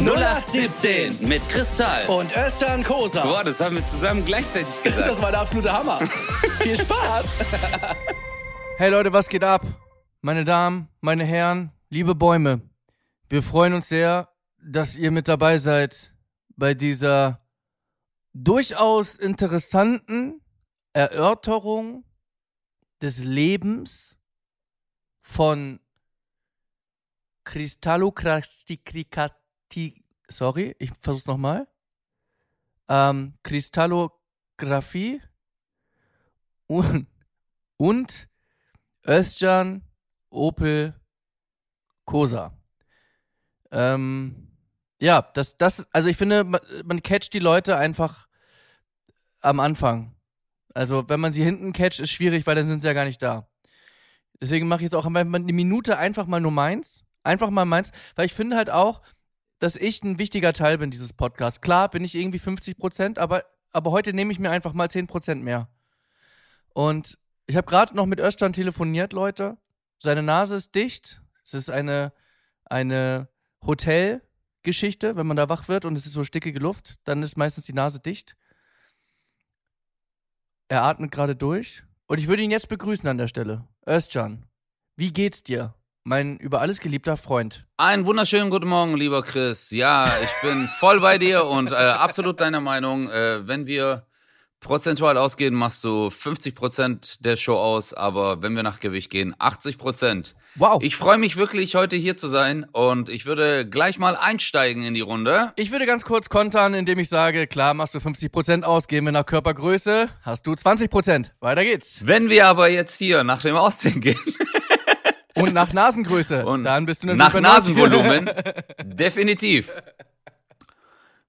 0817 mit Kristall. Und Özcan Kosa. Boah, das haben wir zusammen gleichzeitig gesagt. Das war der absolute Hammer. Viel Spaß. Hey Leute, was geht ab? Meine Damen, meine Herren, liebe Bäume. Wir freuen uns sehr, dass ihr mit dabei seid bei dieser durchaus interessanten Erörterung des Lebens von Kristallokrastikati. Sorry, ich versuch's nochmal. Ähm, Kristallographie und, und Özcan Opel Kosa. Ähm, ja, das, das, also ich finde, man, man catcht die Leute einfach am Anfang. Also, wenn man sie hinten catcht, ist schwierig, weil dann sind sie ja gar nicht da. Deswegen mache ich jetzt auch eine Minute einfach mal nur meins. Einfach mal meins, weil ich finde halt auch, dass ich ein wichtiger Teil bin dieses Podcasts. Klar bin ich irgendwie 50 Prozent, aber, aber heute nehme ich mir einfach mal 10 Prozent mehr. Und ich habe gerade noch mit Özcan telefoniert, Leute. Seine Nase ist dicht. Es ist eine, eine Hotelgeschichte, wenn man da wach wird und es ist so stickige Luft, dann ist meistens die Nase dicht. Er atmet gerade durch. Und ich würde ihn jetzt begrüßen an der Stelle. Özcan, wie geht's dir? Mein über alles geliebter Freund. Einen wunderschönen guten Morgen, lieber Chris. Ja, ich bin voll bei dir und äh, absolut deiner Meinung. Äh, wenn wir prozentual ausgehen, machst du 50 Prozent der Show aus, aber wenn wir nach Gewicht gehen, 80 Prozent. Wow. Ich freue mich wirklich, heute hier zu sein und ich würde gleich mal einsteigen in die Runde. Ich würde ganz kurz kontern, indem ich sage, klar machst du 50% aus, gehen wir nach Körpergröße, hast du 20%. Weiter geht's. Wenn wir aber jetzt hier nach dem Aussehen gehen Und nach Nasengröße, und dann bist du natürlich nach bei 90. Nasenvolumen, definitiv.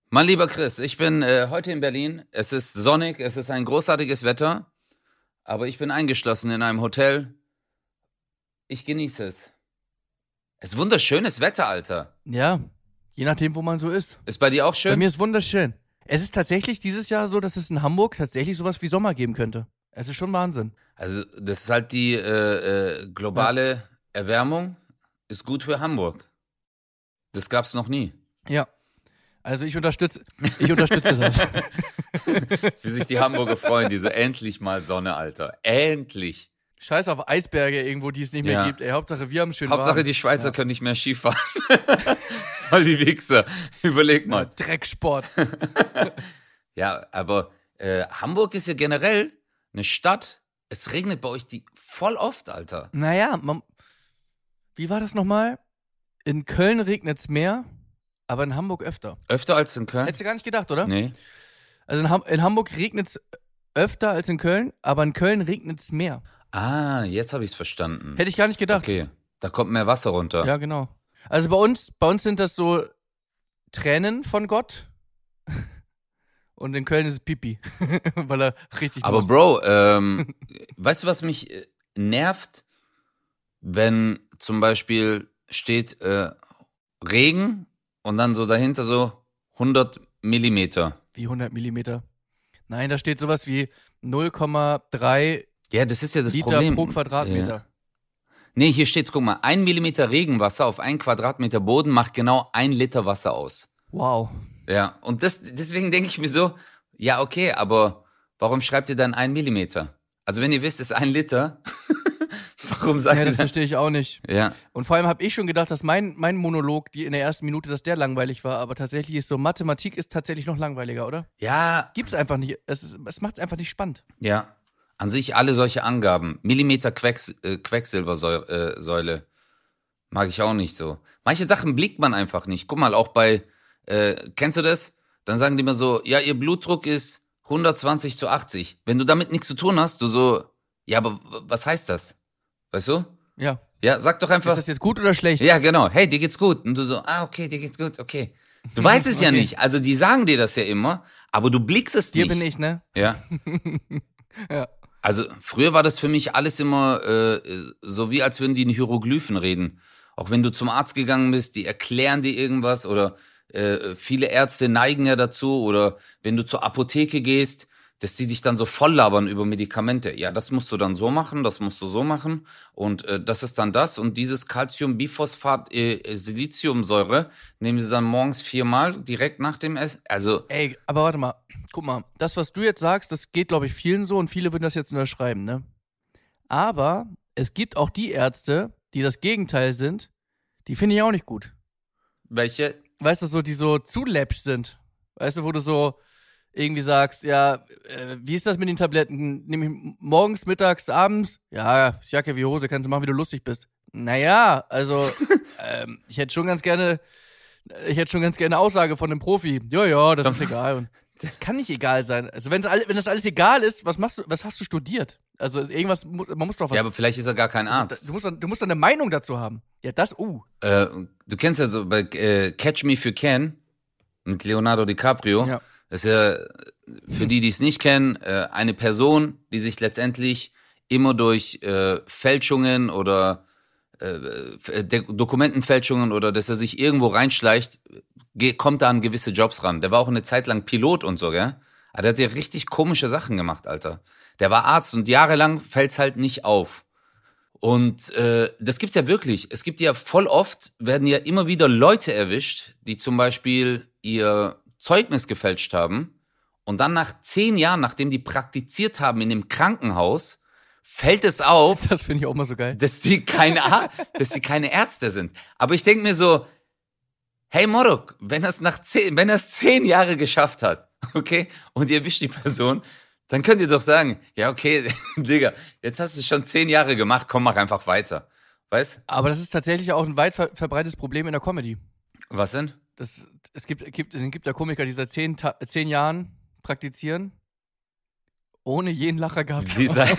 Mein lieber Chris, ich bin äh, heute in Berlin. Es ist sonnig, es ist ein großartiges Wetter, aber ich bin eingeschlossen in einem Hotel. Ich genieße es. Es ist wunderschönes Wetter, Alter. Ja, je nachdem, wo man so ist. Ist bei dir auch Bei schön? mir ist wunderschön. Es ist tatsächlich dieses Jahr so, dass es in Hamburg tatsächlich sowas wie Sommer geben könnte. Es ist schon Wahnsinn. Also, das ist halt die äh, äh, globale Erwärmung, ist gut für Hamburg. Das gab's noch nie. Ja. Also ich unterstütze, ich unterstütze das. Wie sich die Hamburger freuen, diese endlich mal Sonne, Alter. Endlich. Scheiß auf Eisberge irgendwo, die es nicht mehr Ja. gibt. Ey, Hauptsache wir haben schön Hauptsache, warm. die Schweizer Ja. können nicht mehr Skifahren. Voll die Wichser. Überleg mal. Drecksport. Ja, aber äh, Hamburg ist ja generell eine Stadt. Es regnet bei euch die voll oft, Alter. Naja, man, wie war das nochmal? In Köln regnet's mehr, aber in Hamburg öfter. Öfter als in Köln? Hättest du gar nicht gedacht, oder? Nee. Also in, Ham in Hamburg regnet's öfter als in Köln, aber in Köln regnet's mehr. Ah, jetzt habe ich's verstanden. Hätte ich gar nicht gedacht. Okay, da kommt mehr Wasser runter. Ja, genau. Also bei uns, bei uns sind das so Tränen von Gott. Und in Köln ist es Pipi. Weil er richtig Aber. Bro, ähm, weißt du, was mich äh, nervt, wenn zum Beispiel steht äh, Regen und dann so dahinter so 100 Millimeter. Wie 100 Millimeter. Nein, da steht sowas wie 0,3 Ja, das ist ja das Liter Problem. pro Quadratmeter. Ja. Nee, hier steht, guck mal, ein Millimeter Regenwasser auf einen Quadratmeter Boden macht genau ein Liter Wasser aus. Wow. Ja, und das, deswegen denke ich mir so, ja, okay, aber warum schreibt ihr dann ein Millimeter? Also wenn ihr wisst, es ist ein Liter, warum sagt Ja, das verstehe ich auch nicht. Ja, Und vor allem habe ich schon gedacht, dass mein, mein Monolog, die in der ersten Minute, dass der langweilig war. Aber tatsächlich ist so, Mathematik ist tatsächlich noch langweiliger, oder? ja, Gibt's einfach nicht. Es, ist- es macht es einfach nicht spannend. ja. An sich alle solche Angaben. Millimeter Quecks, äh, Quecksilbersäule äh, mag ich auch nicht so. Manche Sachen blickt man einfach nicht. Guck mal, auch bei, äh, kennst du das? Dann sagen die immer so, ja, ihr Blutdruck ist 120 zu 80. Wenn du damit nichts zu tun hast, du so, ja, aber was heißt das? Weißt du? Ja. Ja, sag doch einfach. Ist das jetzt gut oder schlecht? Ja, genau. Hey, dir geht's gut. Und du so, ah, okay, dir geht's gut, okay. Du weißt es ja Okay. nicht. Also die sagen dir das ja immer, aber du blickst es Dir nicht. bin ich, ne? Ja. Ja. Also früher war das für mich alles immer äh, so wie als würden die in Hieroglyphen reden. Auch wenn du zum Arzt gegangen bist, die erklären dir irgendwas oder äh, viele Ärzte neigen ja dazu oder wenn du zur Apotheke gehst, dass die dich dann so voll labern über Medikamente. Ja, das musst du dann so machen, das musst du so machen und äh, das ist dann das und dieses Calciumbiphosphat äh, Siliziumsäure nehmen sie dann morgens viermal direkt nach dem Essen. Also Ey, aber warte mal, guck mal, das, was du jetzt sagst, das geht, glaube ich, vielen so und viele würden das jetzt unterschreiben, ne? Aber es gibt auch die Ärzte, die das Gegenteil sind, die finde ich auch nicht gut. welche Weißt du, so, die so zu läppsch sind. Weißt du, wo du so irgendwie sagst, ja, äh, wie ist das mit den Tabletten? Nehme ich morgens, mittags, abends? Ja, ist Jacke wie Hose, kannst du machen, wie du lustig bist. Naja, also, ähm, ich hätte schon ganz gerne, ich hätte schon ganz gerne eine Aussage von einem Profi. Ja, ja, das ist egal. Und das kann nicht egal sein. Also, wenn wenn das alles egal ist, was machst du, was hast du studiert? Also, irgendwas, man muss doch was. Ja, aber vielleicht ist er gar kein Arzt. du musst, du musst eine Meinung dazu haben. Ja, das, uh. Äh, du kennst ja so bei äh, Catch Me If You Can mit Leonardo DiCaprio. Ja. Das ist ja, für die, die es nicht kennen, äh, eine Person, die sich letztendlich immer durch äh, Fälschungen oder äh, Dokumentenfälschungen oder dass er sich irgendwo reinschleicht, kommt da an gewisse Jobs ran. Der war auch eine Zeit lang Pilot und so, gell? Aber der hat ja richtig komische Sachen gemacht, Alter. Der war Arzt und jahrelang fällt's halt nicht auf. Und äh, das gibt's ja wirklich. Es gibt ja voll oft, werden ja immer wieder Leute erwischt, die zum Beispiel ihr Zeugnis gefälscht haben und dann nach zehn Jahren, nachdem die praktiziert haben in dem Krankenhaus, fällt es auf, Das finde ich auch mal so geil. dass die keine, dass die keine Ärzte sind. Aber ich denke mir so, hey Morok, wenn er es nach zehn, wenn es zehn Jahre geschafft hat, okay, und ihr erwischt die Person, dann könnt ihr doch sagen, ja okay, Digga, jetzt hast du es schon zehn Jahre gemacht, komm, mach einfach weiter. Weißt? Aber das ist tatsächlich auch ein weit ver verbreitetes Problem in der Comedy. Was denn? Das, es, gibt, gibt, es gibt ja Komiker, die seit zehn, Ta zehn Jahren praktizieren, ohne jeden Lacher gehabt zu haben.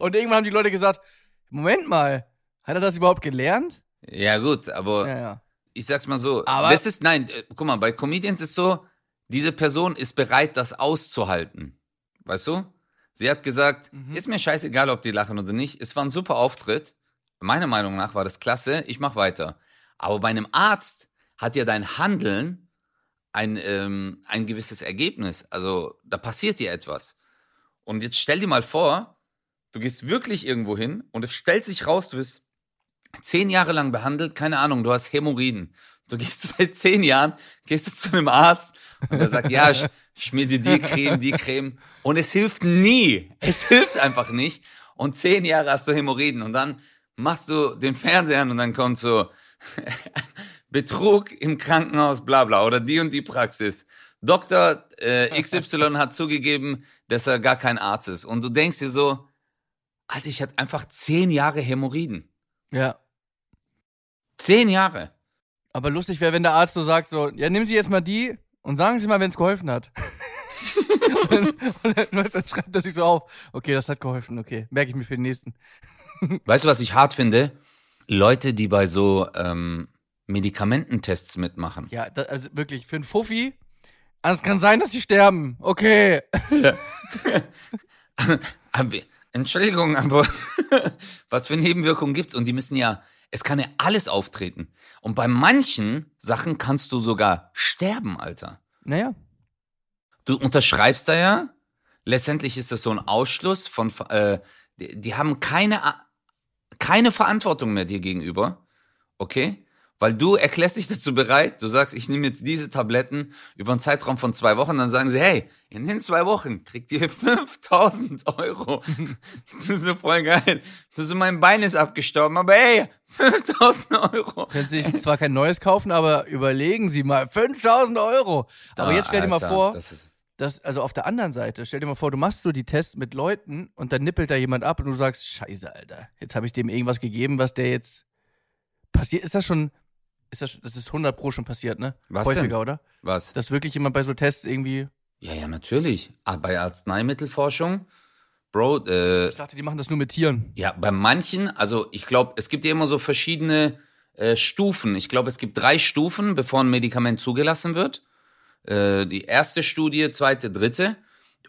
Und irgendwann haben die Leute gesagt, Moment mal, hat er das überhaupt gelernt? ja gut, aber Ja, ja. ich sag's mal so, Aber- das ist, nein, äh, guck mal, bei Comedians ist so, diese Person ist bereit, das auszuhalten. Weißt du? Sie hat gesagt, Mhm. ist mir scheißegal, ob die lachen oder nicht. Es war ein super Auftritt. Meiner Meinung nach war das klasse. Ich mach weiter. Aber bei einem Arzt hat ja dein Handeln ein, ähm, ein gewisses Ergebnis. Also da passiert dir etwas. Und jetzt stell dir mal vor, du gehst wirklich irgendwo hin und es stellt sich raus, du wirst zehn Jahre lang behandelt, keine Ahnung, du hast Hämorrhoiden. Du gehst seit zehn Jahren, gehst du zu einem Arzt und er sagt, ja, sch- schmier dir die Creme, die Creme. Und es hilft nie. Es hilft einfach nicht. Und zehn Jahre hast du Hämorrhoiden und dann machst du den Fernseher an und dann kommt so Betrug im Krankenhaus, bla bla, oder die und die Praxis. Dr. Äh, XY hat zugegeben, dass er gar kein Arzt ist. Und du denkst dir so, Alter, ich hatte einfach zehn Jahre Hämorrhoiden. ja. Zehn Jahre. Aber lustig wäre, wenn der Arzt so sagt, so, ja, nehmen Sie jetzt mal die und sagen Sie mal, wenn es geholfen hat. und, und dann, dann schreibt er sich so auf, okay, das hat geholfen, okay, merke ich mir für den nächsten. Weißt du, was ich hart finde? Leute, die bei so ähm, Medikamententests mitmachen. Ja, da, also wirklich, für einen Fuffi, also es kann sein, dass sie sterben, okay. Aber, Entschuldigung, aber was für Nebenwirkungen gibt's? Und die müssen ja, es kann ja alles auftreten. Und bei manchen Sachen kannst du sogar sterben, Alter. Naja, Du unterschreibst da ja, letztendlich ist das so ein Ausschluss von, äh, die, die haben keine, keine Verantwortung mehr dir gegenüber, okay? Weil du erklärst dich dazu bereit, du sagst, ich nehme jetzt diese Tabletten über einen Zeitraum von zwei Wochen, dann sagen sie, hey, in den zwei Wochen kriegt ihr 5000 Euro. das ist so voll geil. Du so, mein Bein ist abgestorben, aber hey, 5000 Euro. können Sie sich zwar kein neues kaufen, aber überlegen Sie mal, 5000 Euro. Aber Da, jetzt stell dir mal Alter, vor, Das ist, dass, also auf der anderen Seite, stell dir mal vor, du machst so die Tests mit Leuten und dann nippelt da jemand ab und du sagst, scheiße, Alter, jetzt habe ich dem irgendwas gegeben, was der jetzt passiert. Ist das schon, ist das, das ist 100 pro schon passiert, ne? Was Häufiger, denn? oder? was? Dass wirklich jemand bei so Tests irgendwie, Ja, ja, natürlich. Ah, bei Arzneimittelforschung, Bro, äh, ich dachte, die machen das nur mit Tieren. ja, bei manchen, also ich glaube, es gibt ja immer so verschiedene äh, Stufen. Ich glaube, es gibt drei Stufen, bevor ein Medikament zugelassen wird. Äh, die erste Studie, zweite, dritte.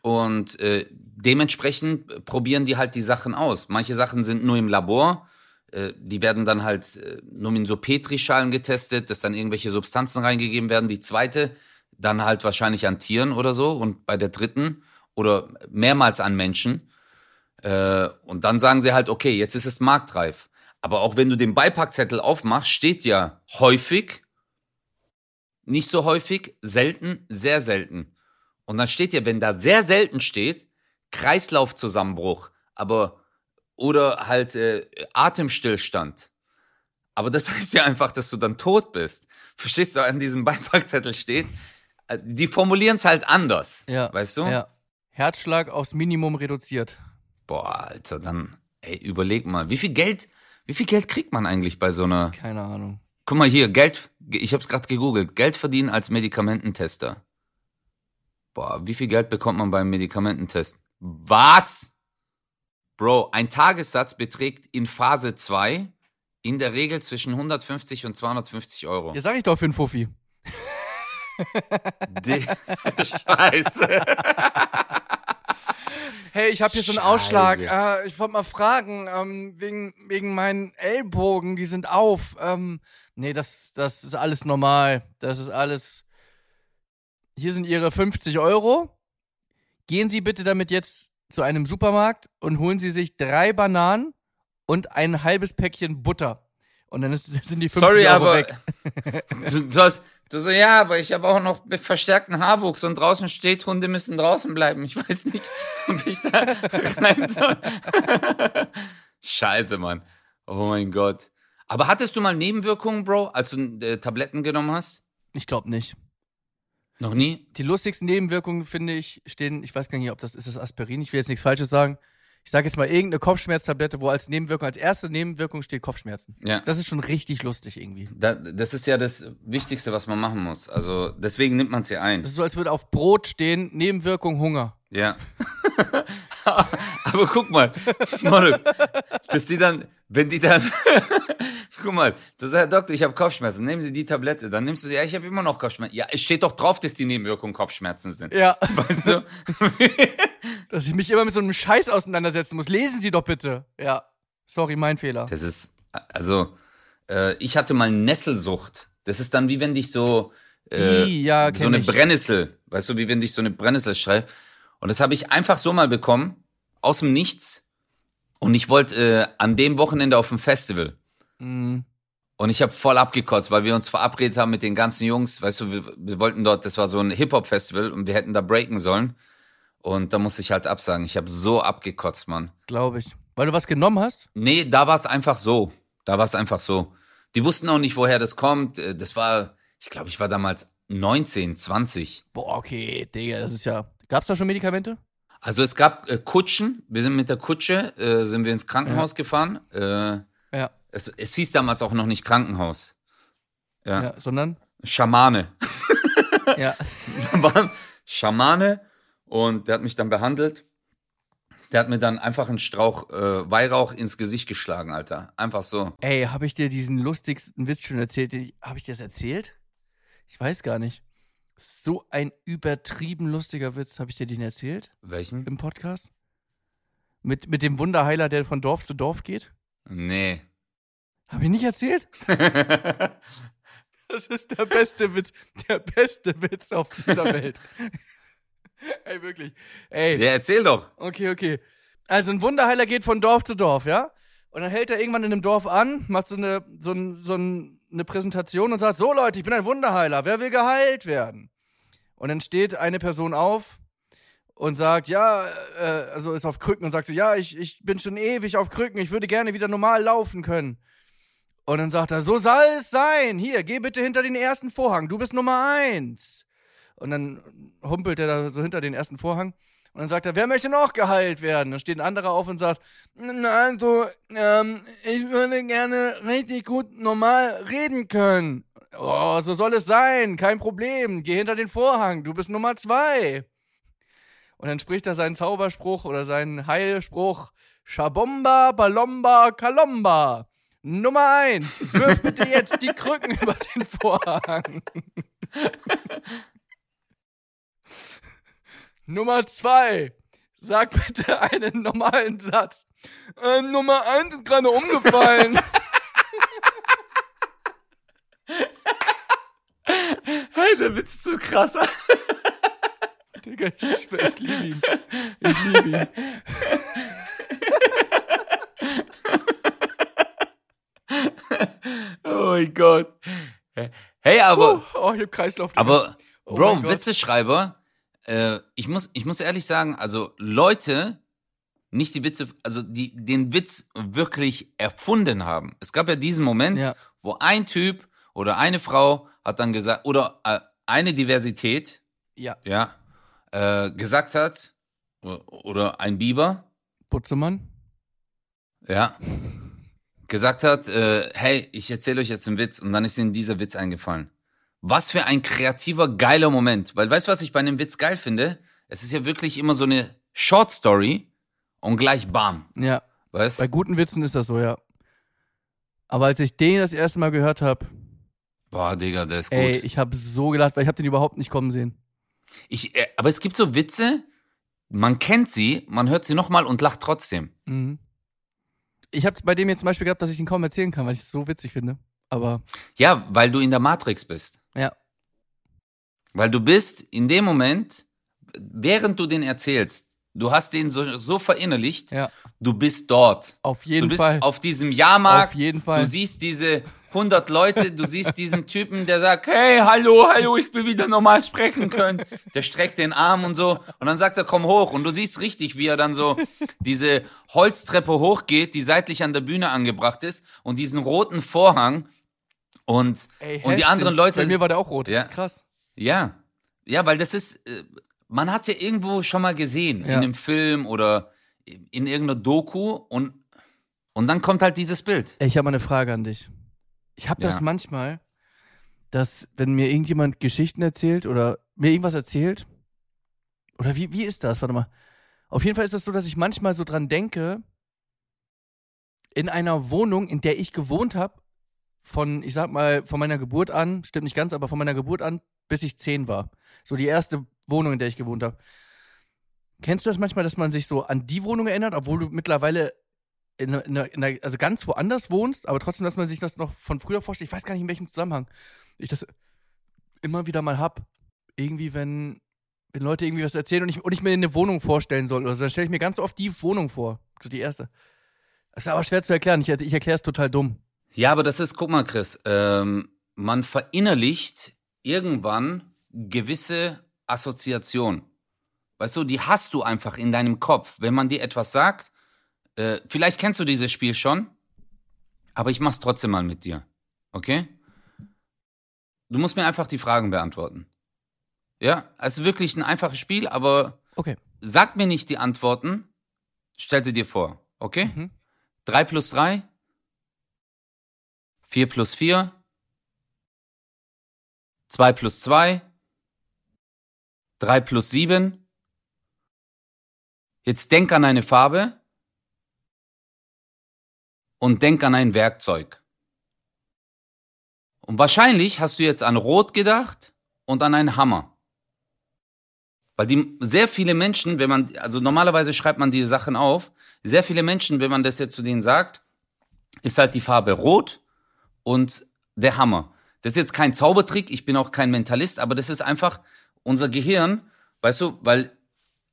Und äh, dementsprechend probieren die halt die Sachen aus. Manche Sachen sind nur im Labor. Äh, die werden dann halt äh, nur in so Petrischalen getestet, dass dann irgendwelche Substanzen reingegeben werden. Die zweite, dann halt wahrscheinlich an Tieren oder so und bei der dritten oder mehrmals an Menschen. Äh, und dann sagen sie halt, okay, jetzt ist es marktreif. Aber auch wenn du den Beipackzettel aufmachst, steht ja häufig, nicht so häufig, selten, sehr selten. Und dann steht ja, wenn da sehr selten steht, Kreislaufzusammenbruch, aber oder halt äh, Atemstillstand. Aber das heißt ja einfach, dass du dann tot bist. Verstehst du, an diesem Beipackzettel steht, äh, die formulieren es halt anders. Ja. Weißt du? Ja. Herzschlag aufs Minimum reduziert. Boah, Alter, dann, ey, überleg mal, wie viel Geld, wie viel Geld kriegt man eigentlich bei so einer. Keine Ahnung. Guck mal hier, Geld, ich hab's gerade gegoogelt, Geld verdienen als Medikamententester. Boah, wie viel Geld bekommt man beim Medikamententest? Was? Bro, ein Tagessatz beträgt in Phase 2 in der Regel zwischen 150 und 250 Euro. Ja, sag ich doch für einen Fuffi. Die- Scheiße. Hey, ich habe hier so einen. Ausschlag. Äh, ich wollte mal fragen, ähm, wegen, wegen meinen Ellbogen, die sind auf. Ähm, nee, das, das ist alles normal. Das ist alles. Hier sind Ihre 50 Euro. Gehen Sie bitte damit jetzt zu einem Supermarkt und holen Sie sich drei Bananen und ein halbes Päckchen Butter. Und dann ist, sind die 50 Sorry, Euro aber weg. du, du, hast, du so, ja, aber ich habe auch noch verstärkten Haarwuchs und draußen steht, Hunde müssen draußen bleiben. Ich weiß nicht, ob ich da rein soll. Scheiße, Mann. Oh mein Gott. Aber hattest du mal Nebenwirkungen, Bro, als du äh, Tabletten genommen hast? Ich glaube nicht. Noch nie? Die lustigsten Nebenwirkungen, finde ich, stehen, ich weiß gar nicht, ob das ist das Aspirin, ich will jetzt nichts Falsches sagen. Ich sage jetzt mal irgendeine Kopfschmerztablette, wo als Nebenwirkung, als erste Nebenwirkung steht Kopfschmerzen. Ja. Das ist schon richtig lustig irgendwie. Da, das ist ja das Wichtigste, was man machen muss. Also deswegen nimmt man es ja ein. Das ist so, als würde auf Brot stehen, Nebenwirkung Hunger. Ja. Aber guck mal, Manu, dass die dann, wenn die dann, guck mal, du sagst, Herr Doktor, ich habe Kopfschmerzen, nehmen Sie die Tablette, dann nimmst du sie, ja, ich habe immer noch Kopfschmerzen. Ja, es steht doch drauf, dass die Nebenwirkungen Kopfschmerzen sind. Ja, Weißt du? dass ich mich immer mit so einem Scheiß auseinandersetzen muss. Lesen Sie doch bitte. Ja, sorry, mein Fehler. Das ist, also, äh, ich hatte mal Nesselsucht. Das ist dann wie wenn dich so, äh, Ih, ja, so eine ich. Brennnessel, weißt du, wie wenn dich so eine Brennnessel schreibt. Und das habe ich einfach so mal bekommen, aus dem Nichts. Und ich wollte äh, an dem Wochenende auf dem Festival. Mhm. Und ich habe voll abgekotzt, weil wir uns verabredet haben mit den ganzen Jungs. Weißt du, wir, wir wollten dort, das war so ein Hip-Hop-Festival und wir hätten da breaken sollen. Und da musste ich halt absagen. Ich habe so abgekotzt, Mann. Glaube ich. Weil du was genommen hast? Nee, da war es einfach so. Da war es einfach so. Die wussten auch nicht, woher das kommt. Äh, Das war, ich glaube, ich war damals 19, 20. Boah, okay, Digga, das ist ja. Gab's da schon Medikamente? Also es gab äh, Kutschen. Wir sind mit der Kutsche, äh, sind wir ins Krankenhaus gefahren. Äh, Ja. es, es hieß damals auch noch nicht Krankenhaus. Ja. Ja, sondern? Schamane. Ja. Schamane und der hat mich dann behandelt. Der hat mir dann einfach einen Strauch äh, Weihrauch ins Gesicht geschlagen, Alter. Einfach so. Ey, habe ich dir diesen lustigsten Witz schon erzählt? Habe ich dir das erzählt? Ich weiß gar nicht. So ein übertrieben lustiger Witz. Habe ich dir den erzählt Welchen? im Podcast? Mit, mit dem Wunderheiler, der von Dorf zu Dorf geht? Nee. Habe ich nicht erzählt? Das ist der beste Witz. Der beste Witz auf dieser Welt. Ey, wirklich. Ey. Ja, erzähl doch. Okay, okay. Also ein Wunderheiler geht von Dorf zu Dorf, ja? Und dann hält er irgendwann in einem Dorf an, macht so eine, so, ein, so ein, eine Präsentation und sagt, so Leute, ich bin ein Wunderheiler, wer will geheilt werden? Und dann steht eine Person auf und sagt, ja, äh, also ist auf Krücken und sagt so, ja, ich, ich bin schon ewig auf Krücken, ich würde gerne wieder normal laufen können. Und dann sagt er, so soll es sein, hier, geh bitte hinter den ersten Vorhang, du bist Nummer eins. Und dann humpelt er da so hinter den ersten Vorhang. Und dann sagt er, wer möchte noch geheilt werden? Dann steht ein anderer auf und sagt, "Na, also, ähm, ich würde gerne richtig gut normal reden können. Oh, so soll es sein, kein Problem. Geh hinter den Vorhang, du bist Nummer zwei. Und dann spricht er seinen Zauberspruch oder seinen Heilspruch. Shabomba, Balomba, Kalomba. Nummer eins, wirf bitte jetzt die Krücken über den Vorhang. Nummer zwei. Sag bitte einen normalen Satz. Äh, Nummer eins ist gerade umgefallen. Hey, der Witz ist so krass. Digga, ich schwör, ich liebe ihn. Ich liebe ihn. Oh mein Gott. Hey, aber, oh, ich hab Kreislauf. Digga. aber, Oh Bro, Gott. Witzeschreiber, äh, ich muss, ich muss ehrlich sagen, also Leute, nicht die Witze, also die den Witz wirklich erfunden haben. Es gab ja diesen Moment, Ja. wo ein Typ oder eine Frau hat dann gesagt, oder äh, eine Diversität, Ja. ja, äh, gesagt hat, oder ein Biber, Butzemann. ja, gesagt hat, äh, hey, ich erzähle euch jetzt einen Witz und dann ist ihnen dieser Witz eingefallen. Was für ein kreativer, geiler Moment. Weil weißt du, was ich bei einem Witz geil finde? Es ist ja wirklich immer so eine Short Story und gleich bam. Ja. Weißt Bei guten Witzen ist das so, ja. Aber als ich den das erste Mal gehört habe, Boah, Digga, der ist gut. ey, ich habe so gelacht, weil ich habe den überhaupt nicht kommen sehen. Ich, äh, aber es gibt so Witze, man kennt sie, man hört sie nochmal und lacht trotzdem. Mhm. Ich habe bei dem jetzt zum Beispiel gehabt, dass ich ihn kaum erzählen kann, weil ich es so witzig finde. Aber Ja, weil du in der Matrix bist. Ja, Weil du bist in dem Moment, während du den erzählst, du hast den so, so verinnerlicht, ja, du bist dort. auf Du jeden bist Fall. auf diesem Jahrmarkt, auf jeden Fall. du siehst diese 100 Leute, du siehst diesen Typen, der sagt, hey, hallo, hallo, ich will wieder normal sprechen können. Der streckt den Arm und so und dann sagt er, komm hoch und du siehst richtig, wie er dann so diese Holztreppe hochgeht, die seitlich an der Bühne angebracht ist und diesen roten Vorhang und, Ey, und die anderen Leute, Bei mir war der auch rot. Ja. Krass. ja, ja, weil das ist, äh, man hat es ja irgendwo schon mal gesehen, Ja. in einem Film oder in irgendeiner Doku und, und dann kommt halt dieses Bild. Ey, ich habe mal eine Frage an dich. Ich habe das Ja. manchmal, dass wenn mir irgendjemand Geschichten erzählt oder mir irgendwas erzählt, oder wie, wie ist das? Warte mal. Auf jeden Fall ist das so, dass ich manchmal so dran denke, in einer Wohnung, in der ich gewohnt habe, von, ich sag mal, von meiner Geburt an, stimmt nicht ganz, aber von meiner Geburt an, bis ich zehn war. So die erste Wohnung, in der ich gewohnt habe. Kennst du das manchmal, dass man sich so an die Wohnung erinnert, obwohl du mittlerweile in, in, in, also ganz woanders wohnst, aber trotzdem, dass man sich das noch von früher vorstellt. Ich weiß gar nicht, in welchem Zusammenhang ich das immer wieder mal hab. Irgendwie, wenn, wenn Leute irgendwie was erzählen und ich, und ich mir eine Wohnung vorstellen soll, oder so, dann stelle ich mir ganz oft die Wohnung vor. So die erste. Das ist aber schwer zu erklären. Ich, ich erkläre es total dumm. Ja, aber das ist, guck mal, Chris, ähm, man verinnerlicht irgendwann gewisse Assoziationen. Weißt du, die hast du einfach in deinem Kopf. Wenn man dir etwas sagt, äh, vielleicht kennst du dieses Spiel schon, aber ich mach's trotzdem mal mit dir. Okay? Du musst mir einfach die Fragen beantworten. Ja, es ist wirklich ein einfaches Spiel, aber Okay. sag mir nicht die Antworten, stell sie dir vor. Okay? Mhm. 3 plus 3? 4 plus 4? 2 plus 2? 3 plus 7? Jetzt denk an eine Farbe und denk an ein Werkzeug. Und wahrscheinlich hast du jetzt an Rot gedacht und an einen Hammer. Weil die sehr viele Menschen, wenn man, also normalerweise schreibt man die Sachen auf, sehr viele Menschen, wenn man das jetzt zu denen sagt, ist halt die Farbe Rot und der Hammer. Das ist jetzt kein Zaubertrick, ich bin auch kein Mentalist, aber das ist einfach unser Gehirn, weißt du, weil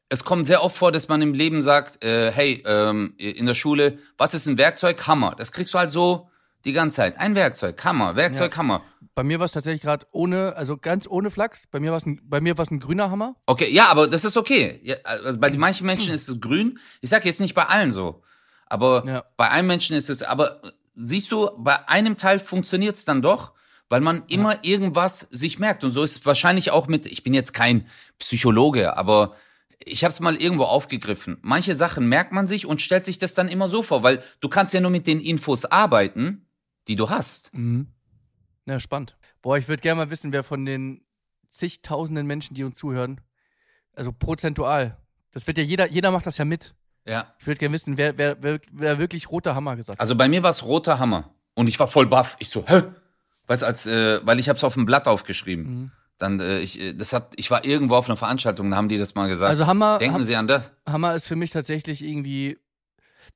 es kommt sehr oft vor, dass man im Leben sagt, äh, hey, ähm, in der Schule, was ist ein Werkzeug? Hammer. Das kriegst du halt so die ganze Zeit. Ein Werkzeug, Hammer, Werkzeug, Ja. Hammer. Bei mir war es tatsächlich gerade ohne, also ganz ohne Flachs. Bei mir war es ein, bei mir war's ein grüner Hammer. Okay, ja, aber das ist okay. Ja, also bei manchen Menschen ist es grün. Ich sag jetzt nicht bei allen so. Aber Ja. bei einem Menschen ist es, aber siehst du, bei einem Teil funktioniert es dann doch, weil man immer irgendwas sich merkt. Und so ist es wahrscheinlich auch mit, ich bin jetzt kein Psychologe, aber ich habe es mal irgendwo aufgegriffen. Manche Sachen merkt man sich und stellt sich das dann immer so vor, weil du kannst ja nur mit den Infos arbeiten, die du hast. Mhm. Ja, spannend. Boah, ich würde gerne mal wissen, wer von den zigtausenden Menschen, die uns zuhören, also prozentual, das wird ja jeder, jeder macht das ja mit. Ja. Ich würde gerne wissen, wer, wer, wer, wer wirklich roter Hammer gesagt hat. Also bei mir war es roter Hammer. Und ich war voll baff. Ich so, hä? Weißt als, äh, weil ich hab's auf dem Blatt aufgeschrieben. Mhm. Dann, äh, ich, äh, das hat, ich war irgendwo auf einer Veranstaltung, da haben die das mal gesagt. Also Hammer, Denken Ham- Sie an das? Hammer ist für mich tatsächlich irgendwie.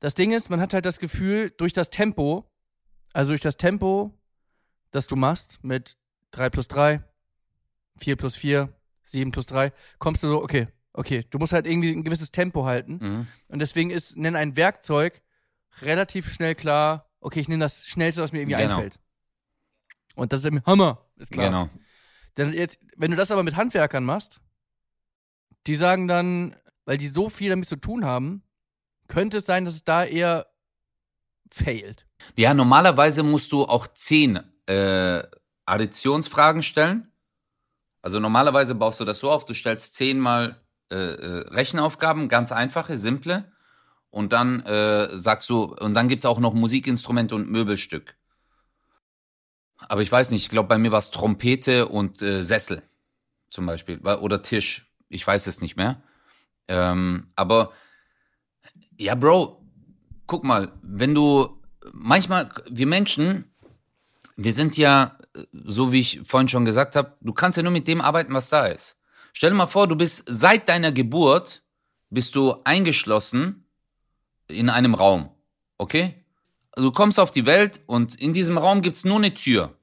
Das Ding ist, man hat halt das Gefühl, durch das Tempo, also durch das Tempo, das du machst mit 3 plus 3, 4 plus 4, 7 plus 3, kommst du so, okay, okay, du musst halt irgendwie ein gewisses Tempo halten. Mhm. Und deswegen ist, nenn ein Werkzeug relativ schnell klar, okay, ich nehme das Schnellste, was mir irgendwie Genau. einfällt. Und das ist ein Hammer, ist klar. Genau. Denn jetzt, wenn du das aber mit Handwerkern machst, die sagen dann, weil die so viel damit zu tun haben, könnte es sein, dass es da eher failt. Ja, normalerweise musst du auch zehn äh, Additionsfragen stellen. Also normalerweise baust du das so auf, du stellst zehnmal äh, äh, Rechenaufgaben, ganz einfache, simple. Und dann äh, sagst du, und dann gibt's auch noch Musikinstrumente und Möbelstück. Aber ich weiß nicht, ich glaube, bei mir war es Trompete und äh, Sessel zum Beispiel. Oder Tisch. Ich weiß es nicht mehr. Ähm, aber ja, Bro, guck mal, wenn du manchmal, wir Menschen, wir sind ja, äh, so wie ich vorhin schon gesagt habe, du kannst ja nur mit dem arbeiten, was da ist. Stell dir mal vor, du bist seit deiner Geburt, bist du eingeschlossen in einem Raum, okay? Also du kommst auf die Welt und in diesem Raum gibt's nur eine Tür,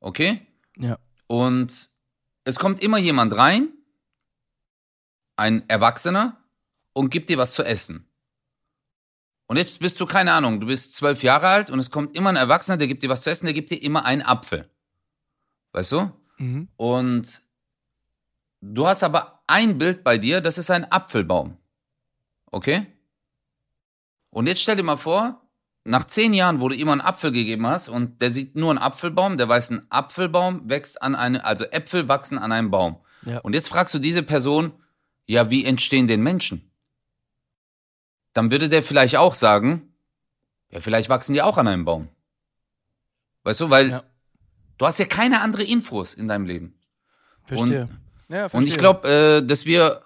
okay? Ja. Und es kommt immer jemand rein, ein Erwachsener, und gibt dir was zu essen. Und jetzt bist du, keine Ahnung, du bist zwölf Jahre alt und es kommt immer ein Erwachsener, der gibt dir was zu essen, der gibt dir immer einen Apfel. Weißt du? Mhm. Und du hast aber ein Bild bei dir, das ist ein Apfelbaum. Okay? Und jetzt stell dir mal vor, nach zehn Jahren, wo du immer einen Apfel gegeben hast und der sieht nur einen Apfelbaum, der weiß, ein Apfelbaum wächst an eine, also Äpfel wachsen an einem Baum. Ja. Und jetzt fragst du diese Person, ja, wie entstehen denn Menschen? Dann würde der vielleicht auch sagen, ja, vielleicht wachsen die auch an einem Baum. Weißt du, weil Ja. du hast ja keine andere Infos in deinem Leben. Verstehe. Ja. Und ich glaube, äh, dass wir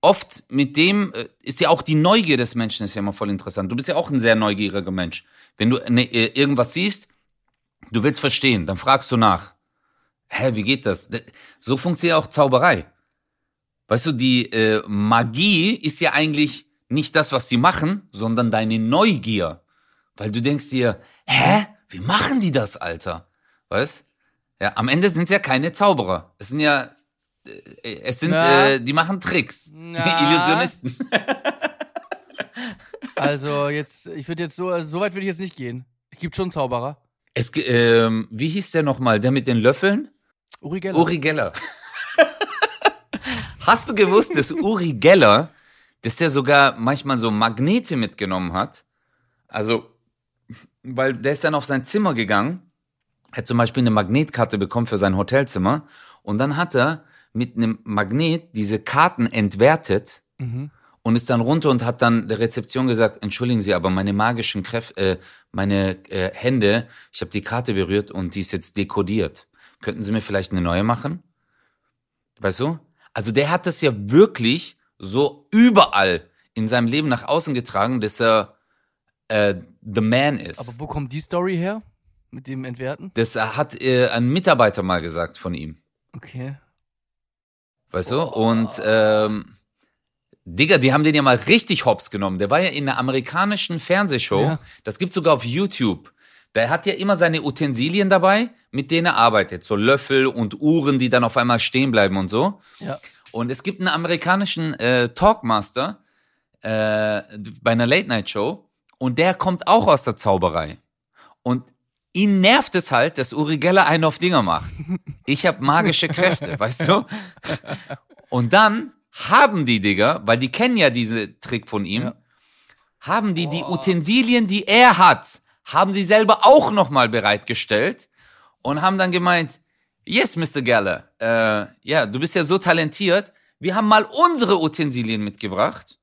oft mit dem, äh, ist ja auch die Neugier des Menschen ist ja immer voll interessant. Du bist ja auch ein sehr neugieriger Mensch. Wenn du ne, äh, irgendwas siehst, du willst verstehen, dann fragst du nach. Hä, wie geht das? So funktioniert auch Zauberei. Weißt du, die äh, Magie ist ja eigentlich nicht das, was die machen, sondern deine Neugier. Weil du denkst dir, hä, wie machen die das, Alter? Weißt? Ja, am Ende sind es ja keine Zauberer. Es sind ja, es sind, Ja. äh, die machen Tricks. Ja. Illusionisten. Also jetzt, ich würde jetzt so, also so weit würde ich jetzt nicht gehen. Es gibt schon Zauberer. Es, ähm, wie hieß der nochmal? Der mit den Löffeln? Uri Geller. Uri Geller. Hast du gewusst, dass Uri Geller, dass der sogar manchmal so Magnete mitgenommen hat? Also, weil der ist dann auf sein Zimmer gegangen, hat zum Beispiel eine Magnetkarte bekommen für sein Hotelzimmer und dann hat er mit einem Magnet diese Karten entwertet Mhm. und ist dann runter und hat dann der Rezeption gesagt, entschuldigen Sie, aber meine magischen Kräfte, äh, meine äh, Hände, ich habe die Karte berührt und die ist jetzt dekodiert. Könnten Sie mir vielleicht eine neue machen? Weißt du? Also der hat das ja wirklich so überall in seinem Leben nach außen getragen, dass er äh, the man ist. Aber wo kommt die Story her? Mit dem Entwerten? das hat äh, ein Mitarbeiter mal gesagt von ihm. Okay. Weißt du? Und ähm, Digga, die haben den ja mal richtig hops genommen. Der war ja in einer amerikanischen Fernsehshow. Ja. Das gibt's sogar auf YouTube. Der hat ja immer seine Utensilien dabei, mit denen er arbeitet. So Löffel und Uhren, die dann auf einmal stehen bleiben und so. Ja. Und es gibt einen amerikanischen äh, Talkmaster äh, bei einer Late-Night-Show und der kommt auch aus der Zauberei. Und ihn nervt es halt, dass Uri Geller einen auf Dinger macht. Ich habe magische Kräfte, weißt du? Und dann haben die Digger, weil die kennen ja diese Trick von ihm, Ja. haben die die Utensilien, die er hat, haben sie selber auch nochmal bereitgestellt und haben dann gemeint, yes, Mr. Geller, äh, ja, du bist ja so talentiert, wir haben mal unsere Utensilien mitgebracht,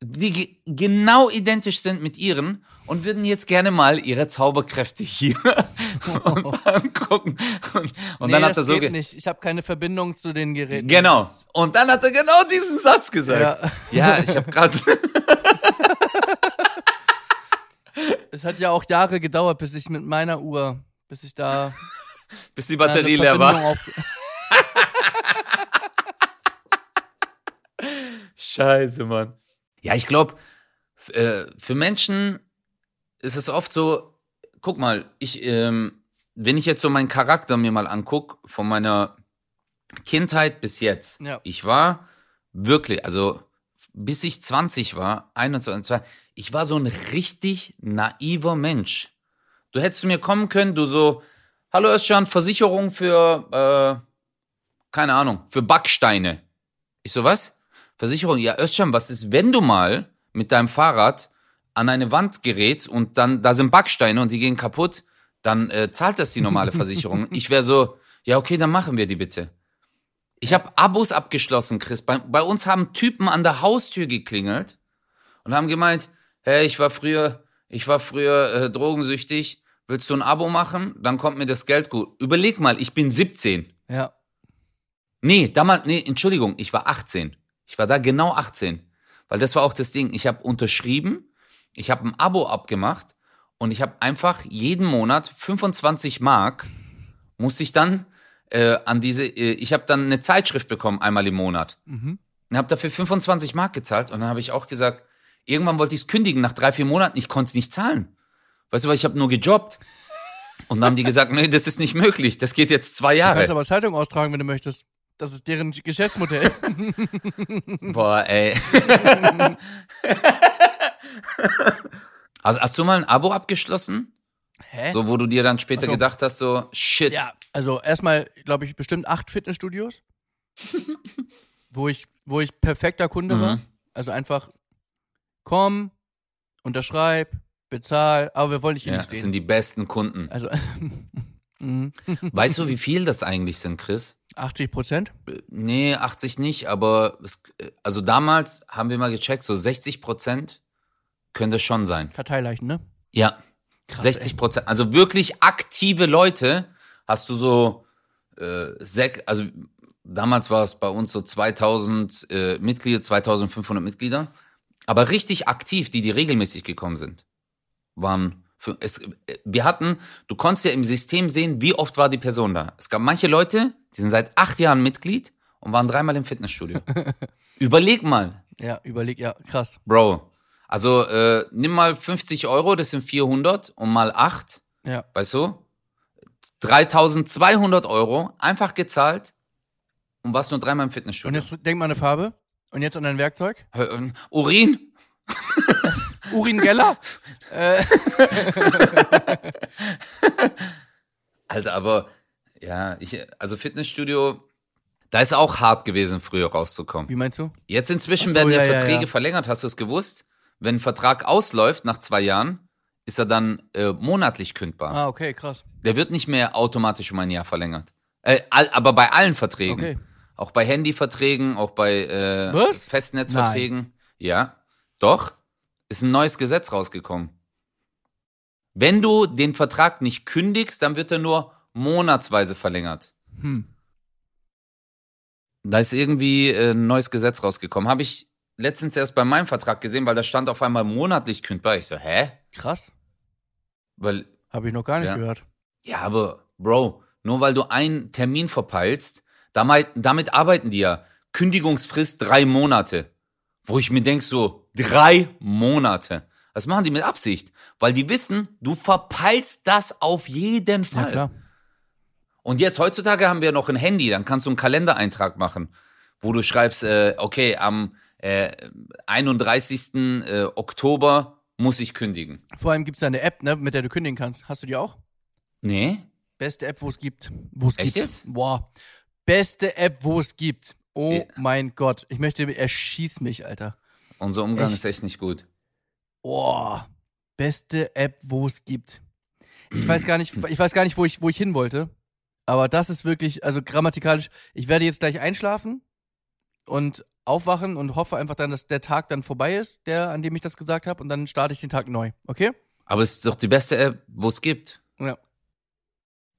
die ge genau identisch sind mit ihren und würden jetzt gerne mal ihre Zauberkräfte hier uns angucken. Und, und nee, dann hat er so geht ge nicht. Ich habe keine Verbindung zu den Geräten. Genau. Und dann hat er genau diesen Satz gesagt. Ja. Ja, ich habe gerade Es hat ja auch Jahre gedauert, bis ich mit meiner Uhr, bis ich da bis die Batterie leer war. Scheiße, Mann. Ja, ich glaube, äh, für Menschen ist es oft so, guck mal, ich, ähm, wenn ich jetzt so meinen Charakter mir mal anguck, von meiner Kindheit bis jetzt. Ja. Ich war wirklich, also bis ich 20 war, 21, 22, ich war so ein richtig naiver Mensch. Du hättest zu mir kommen können, du so, hallo Özcan, Versicherung für, äh, keine Ahnung, für Backsteine. Ich so, was? Versicherung, ja Özcan, was ist, wenn du mal mit deinem Fahrrad an eine Wand gerätst und dann, da sind Backsteine und die gehen kaputt, dann äh, zahlt das die normale Versicherung. ich wäre so, ja okay, dann machen wir die bitte. Ich habe Abos abgeschlossen, Chris. Bei, bei uns haben Typen an der Haustür geklingelt und haben gemeint, hey, ich war früher, ich war früher äh, drogensüchtig. Willst du ein Abo machen? Dann kommt mir das Geld gut. Überleg mal, ich bin 17. Ja. Nee, damals, nee, Entschuldigung, ich war 18. Ich war da genau 18. Weil das war auch das Ding. Ich habe unterschrieben, ich habe ein Abo abgemacht und ich habe einfach jeden Monat 25 Mark musste ich dann äh, an diese, äh, ich habe dann eine Zeitschrift bekommen, einmal im Monat. Mhm. Und habe dafür 25 Mark gezahlt und dann habe ich auch gesagt, irgendwann wollte ich es kündigen, nach drei, vier Monaten, ich konnte es nicht zahlen. Weißt du, weil ich habe nur gejobbt. Und dann haben die gesagt, nee, das ist nicht möglich, das geht jetzt zwei Du kannst Jahre. aber Zeitung austragen, wenn du möchtest. Das ist deren Geschäftsmodell. Boah, ey. also, hast du mal ein Abo abgeschlossen? Hä? So, wo du dir dann später Ach so. gedacht hast, so, shit. Ja, also erstmal, glaube ich, bestimmt acht Fitnessstudios, wo ich, wo ich perfekter Kunde Mhm. war. Also einfach komm, unterschreib, bezahl, aber wir wollen dich hier Ja, nicht das sehen. sind die besten Kunden. Also mhm. Weißt du, wie viel das eigentlich sind, Chris? 80 Prozent? Nee, 80 nicht, aber es, also damals haben wir mal gecheckt, so 60 Prozent könnte es schon sein. Verteilleichen, ne? Ja, Krass, 60 Prozent. Also wirklich aktive Leute hast du so äh, sech, also damals war es bei uns so 2000 äh, Mitglieder, 2500 Mitglieder, aber richtig aktiv, die die regelmäßig gekommen sind, waren für, es, äh, wir hatten, du konntest ja im System sehen, wie oft war die Person da. Es gab manche Leute, die sind seit acht Jahren Mitglied und waren dreimal im Fitnessstudio. Überleg mal, Ja, überleg, ja, krass. Bro. Also äh, nimm mal 50 Euro, das sind 400 und mal 8, Ja. weißt du? 3200 Euro einfach gezahlt und warst nur dreimal im Und Fitnessstudio. jetzt denk mal eine Farbe. Und jetzt an dein Werkzeug. Ähm, Urin? Urin Geller. äh, Also aber, ja, ich, also Fitnessstudio, da ist auch hart gewesen, früher rauszukommen. wie meinst du? Jetzt inzwischen so, werden ja, ja, ja, Verträge ja. verlängert, hast du es gewusst? Wenn ein Vertrag ausläuft nach zwei Jahren, ist er dann äh, monatlich kündbar. Ah, okay, krass. Der wird nicht mehr automatisch um ein Jahr verlängert. Äh, all, aber bei allen Verträgen. Okay. Auch bei Handyverträgen, auch bei äh? Festnetzverträgen. Ja, doch. Ist ein neues Gesetz rausgekommen. Wenn du den Vertrag nicht kündigst, dann wird er nur monatsweise verlängert. Hm. Da ist irgendwie äh, ein neues Gesetz rausgekommen. Habe ich letztens erst bei meinem Vertrag gesehen, weil da stand auf einmal monatlich kündbar. Ich so, hä? Krass. Weil Habe ich noch gar nicht Ja. gehört. Ja, aber Bro, nur weil du einen Termin verpeilst, damit, damit arbeiten die ja. Kündigungsfrist drei Monate. Wo ich mir denk so, drei Monate. Das machen die mit Absicht. Weil die wissen, du verpeilst das auf jeden Ja, Fall. klar. Und jetzt heutzutage haben wir noch ein Handy, dann kannst du einen Kalendereintrag machen, wo du schreibst, äh, okay, am äh, 31. Äh, Oktober muss ich kündigen. Vor allem gibt es da eine App, ne, mit der du kündigen kannst. Hast du die auch? Nee? Beste App, wo es gibt. Wo es Echt gibt. jetzt? Boah. Beste App, wo es gibt. Oh Ja. mein Gott. Ich möchte, erschieß mich, Alter. Unser Umgang Echt? ist echt nicht gut. Boah. Beste App, wo es gibt. Ich weiß gar nicht, ich weiß gar nicht, wo ich, wo ich hin wollte. Aber das ist wirklich, also grammatikalisch, ich werde jetzt gleich einschlafen und aufwachen und hoffe einfach dann, dass der Tag dann vorbei ist, der, an dem ich das gesagt habe, und dann starte ich den Tag neu. Okay? Aber es ist doch die beste App, wo es gibt. Ja.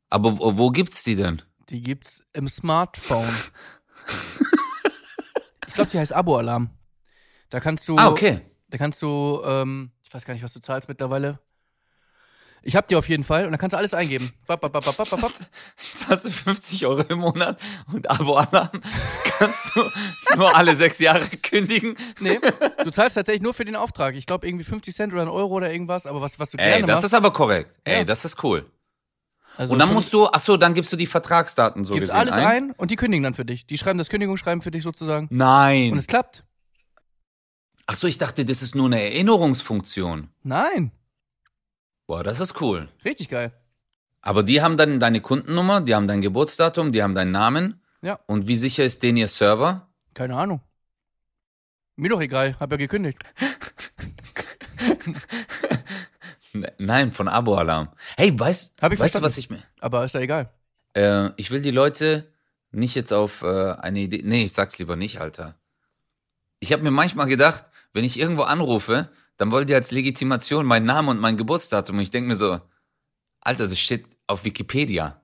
Aber wo, wo gibt's die denn? Die gibt's im Smartphone. ich glaube, die heißt Abo-Alarm. Da kannst du, Ah, okay. da kannst du, ähm, ich weiß gar nicht, was du zahlst mittlerweile. Ich hab die auf jeden Fall und da kannst du alles eingeben. Bap, bap, bap, bap, bap. Zahlst du 50 Euro im Monat und Abo-Alarm kannst du nur alle sechs Jahre kündigen. Nee, du zahlst tatsächlich nur für den Auftrag. Ich glaube irgendwie 50 Cent oder ein Euro oder irgendwas, aber was, was du Ey, gerne das machst. ist aber korrekt. Ja. Ey, das ist cool. Also und dann musst du, ach so, dann gibst du die Vertragsdaten so gibst gesehen alles ein? und die kündigen dann für dich. Die schreiben das Kündigungsschreiben für dich sozusagen. Und Nein. es klappt. Ach so, ich dachte, das ist nur eine Erinnerungsfunktion. Nein. Boah, das ist cool. Richtig geil. Aber die haben dann deine Kundennummer, die haben dein Geburtsdatum, die haben deinen Namen. Ja. Und wie sicher ist den ihr Server? Keine Ahnung. Mir doch egal, hab ja gekündigt. Ne- Nein, von Abo-Alarm. Hey, weißt, Hab ich weißt du, was ich mir. Aber ist ja egal. Äh, ich will die Leute nicht jetzt auf äh, eine Idee. Nee, ich sag's lieber nicht, Alter. Ich habe mir manchmal gedacht, wenn ich irgendwo anrufe, dann wollt ihr als Legitimation meinen Namen und mein Geburtsdatum. Und ich denk mir so, Alter, das steht auf Wikipedia.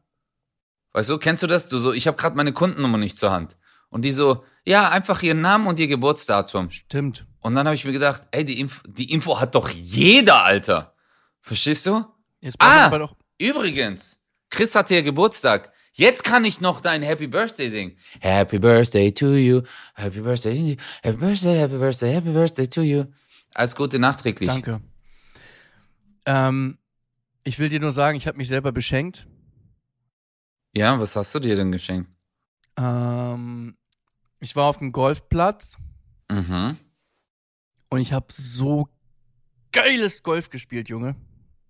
Weißt du, kennst du das? Du so, ich habe gerade meine Kundennummer nicht zur Hand. Und die so, ja, einfach ihren Namen und ihr Geburtsdatum. Stimmt. Und dann habe ich mir gedacht, ey, die Info, die Info hat doch jeder, Alter. Verstehst du? Jetzt Ah, aber doch. übrigens, Chris hatte ja Geburtstag. Jetzt kann ich noch dein Happy Birthday singen. Happy Birthday to you. Happy Birthday, Happy Birthday, Happy Birthday, Happy Birthday to you. Alles Gute nachträglich. Danke. Ähm, ich will dir nur sagen, ich habe mich selber beschenkt. Ja, was hast du dir denn geschenkt? Ähm, ich war auf dem Golfplatz Mhm. und ich habe so geiles Golf gespielt, Junge.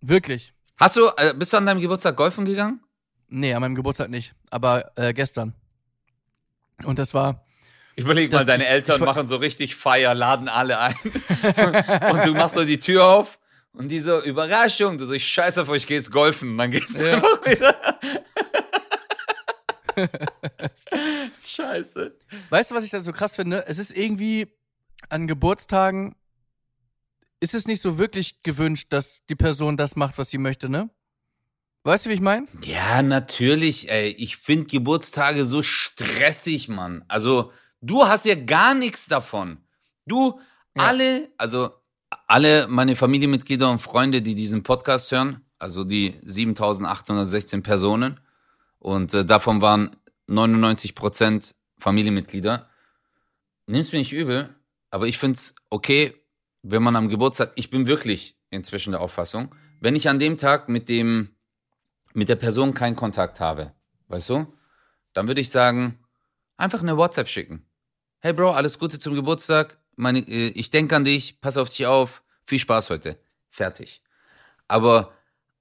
Wirklich. Hast du, äh, bist du an deinem Geburtstag golfen gegangen? Nee, an meinem Geburtstag nicht, aber äh, gestern. Und das war Überleg Das- mal, deine ich- Eltern ich- machen so richtig Feier, laden alle ein. und du machst so die Tür auf und die so, Überraschung. Du so, ich scheiß auf euch, ich geh jetzt golfen. Und dann gehst du Ja. einfach wieder. Scheiße. Weißt du, was ich da so krass finde? Es ist irgendwie an Geburtstagen ist es nicht so wirklich gewünscht, dass die Person das macht, was sie möchte, ne? Weißt du, wie ich meine? Ja, natürlich, ey. Ich finde Geburtstage so stressig, Mann. Also, du hast ja gar nichts davon. Du, Ja. alle, also alle meine Familienmitglieder und Freunde, die diesen Podcast hören, also die 7816 Personen, und äh, davon waren 99 Prozent Familienmitglieder, nimm's mir nicht übel, aber ich find's okay, wenn man am Geburtstag, ich bin wirklich inzwischen der Auffassung, wenn ich an dem Tag mit dem mit der Person keinen Kontakt habe, weißt du? Dann würde ich sagen, einfach eine WhatsApp schicken. Hey Bro, alles Gute zum Geburtstag. Meine, äh, ich denke an dich, pass auf dich auf. Viel Spaß heute. Fertig. Aber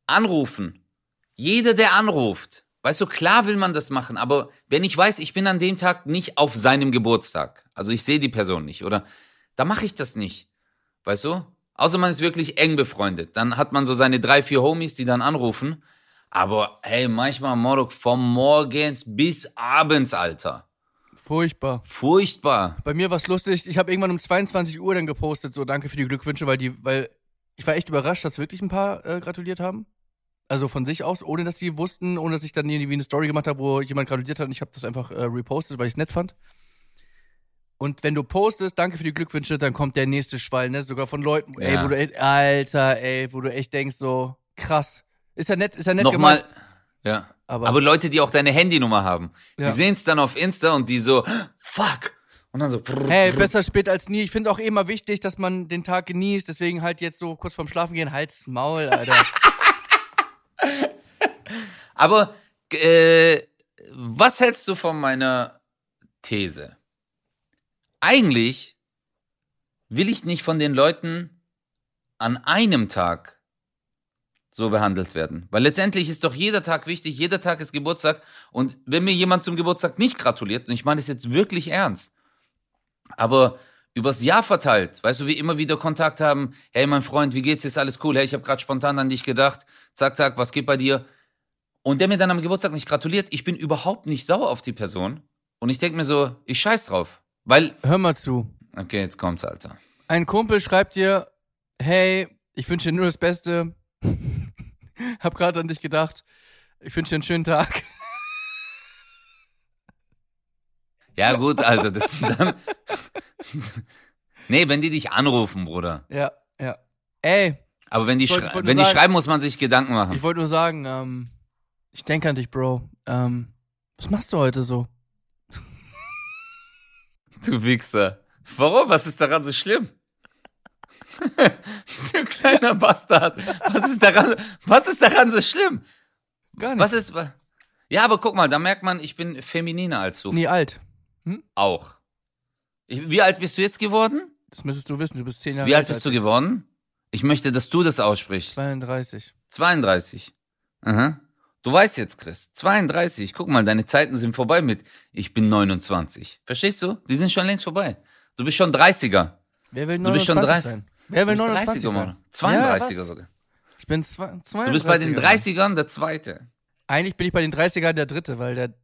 anrufen, jeder, der anruft, weißt du, klar will man das machen, aber wenn ich weiß, ich bin an dem Tag nicht auf seinem Geburtstag, also ich sehe die Person nicht, oder, dann mache ich das nicht. Weißt du? Außer man ist wirklich eng befreundet. Dann hat man so seine drei, vier Homies, die dann anrufen. Aber hey, manchmal Morok vom morgens bis abends, Alter. Furchtbar. Furchtbar. Bei mir war es lustig. Ich habe irgendwann um 22 Uhr dann gepostet, so danke für die Glückwünsche, weil die, weil ich war echt überrascht, dass wirklich ein paar äh, gratuliert haben. Also von sich aus, ohne dass sie wussten, ohne dass ich dann irgendwie eine Story gemacht habe, wo jemand gratuliert hat und ich habe das einfach äh, repostet, weil ich es nett fand. Und wenn du postest, danke für die Glückwünsche, dann kommt der nächste Schwall, ne? Sogar von Leuten, ey, Ja. wo du, echt- Alter, ey, wo du echt denkst, so, krass. Ist ja nett, ist ja nett Nochmal. gemacht. Ja. Aber, Aber Leute, die auch deine Handynummer haben, Ja. die sehen es dann auf Insta und die so, fuck. Und dann so, Hey, besser spät als nie. Ich finde auch eh immer wichtig, dass man den Tag genießt. Deswegen halt jetzt so kurz vorm Schlafen gehen, halt's Maul, Alter. Aber äh, was hältst du von meiner These? Eigentlich will ich nicht von den Leuten an einem Tag so behandelt werden. Weil letztendlich ist doch jeder Tag wichtig, jeder Tag ist Geburtstag. Und wenn mir jemand zum Geburtstag nicht gratuliert, und ich meine das jetzt wirklich ernst, aber übers Jahr verteilt, weißt du, wir immer wieder Kontakt haben, hey mein Freund, wie geht's, ist alles cool, hey, ich habe gerade spontan an dich gedacht, zack, zack, was geht bei dir? Und der mir dann am Geburtstag nicht gratuliert, ich bin überhaupt nicht sauer auf die Person. Und ich denke mir so, ich scheiß drauf. Weil, Hör mal zu. okay, jetzt kommt's, Alter. Ein Kumpel schreibt dir, hey, ich wünsche dir nur das Beste. Hab gerade an dich gedacht. Ich wünsche dir einen schönen Tag. Ja, gut, also, das sind dann. nee, wenn die dich anrufen, Bruder. Ja, ja. Ey, Aber wenn die, Ich wollte- schrei- wollte wenn die sagen- schreiben, muss man sich Gedanken machen. ich wollte nur sagen, ähm, ich denke an dich, Bro. Ähm, was machst du heute so? Du Wichser. Warum? Was ist daran so schlimm? du kleiner Bastard. Was ist daran, was ist daran so schlimm? Gar nicht. Was ist. Ja, aber guck mal, da merkt man, ich bin femininer als du. Nie alt. Auch. Ich, wie alt bist du jetzt geworden? Das müsstest du wissen. Du bist zehn Jahre Wie alt bist du geworden? Ich möchte, dass du das aussprichst. 32. 32. Aha. Du weißt jetzt, Chris. 32. Guck mal, deine Zeiten sind vorbei mit ich bin 29. Verstehst du? Die sind schon längst vorbei. Du bist schon 30er. Wer will 29 Du bist schon 30. sein? Wer will Du bist 29 30er, sein? Mann. 32er Ja, sogar. Ich bin zwei, 32. Du bist bei den 30ern der Zweite. Eigentlich bin ich bei den 30ern der Dritte, weil der,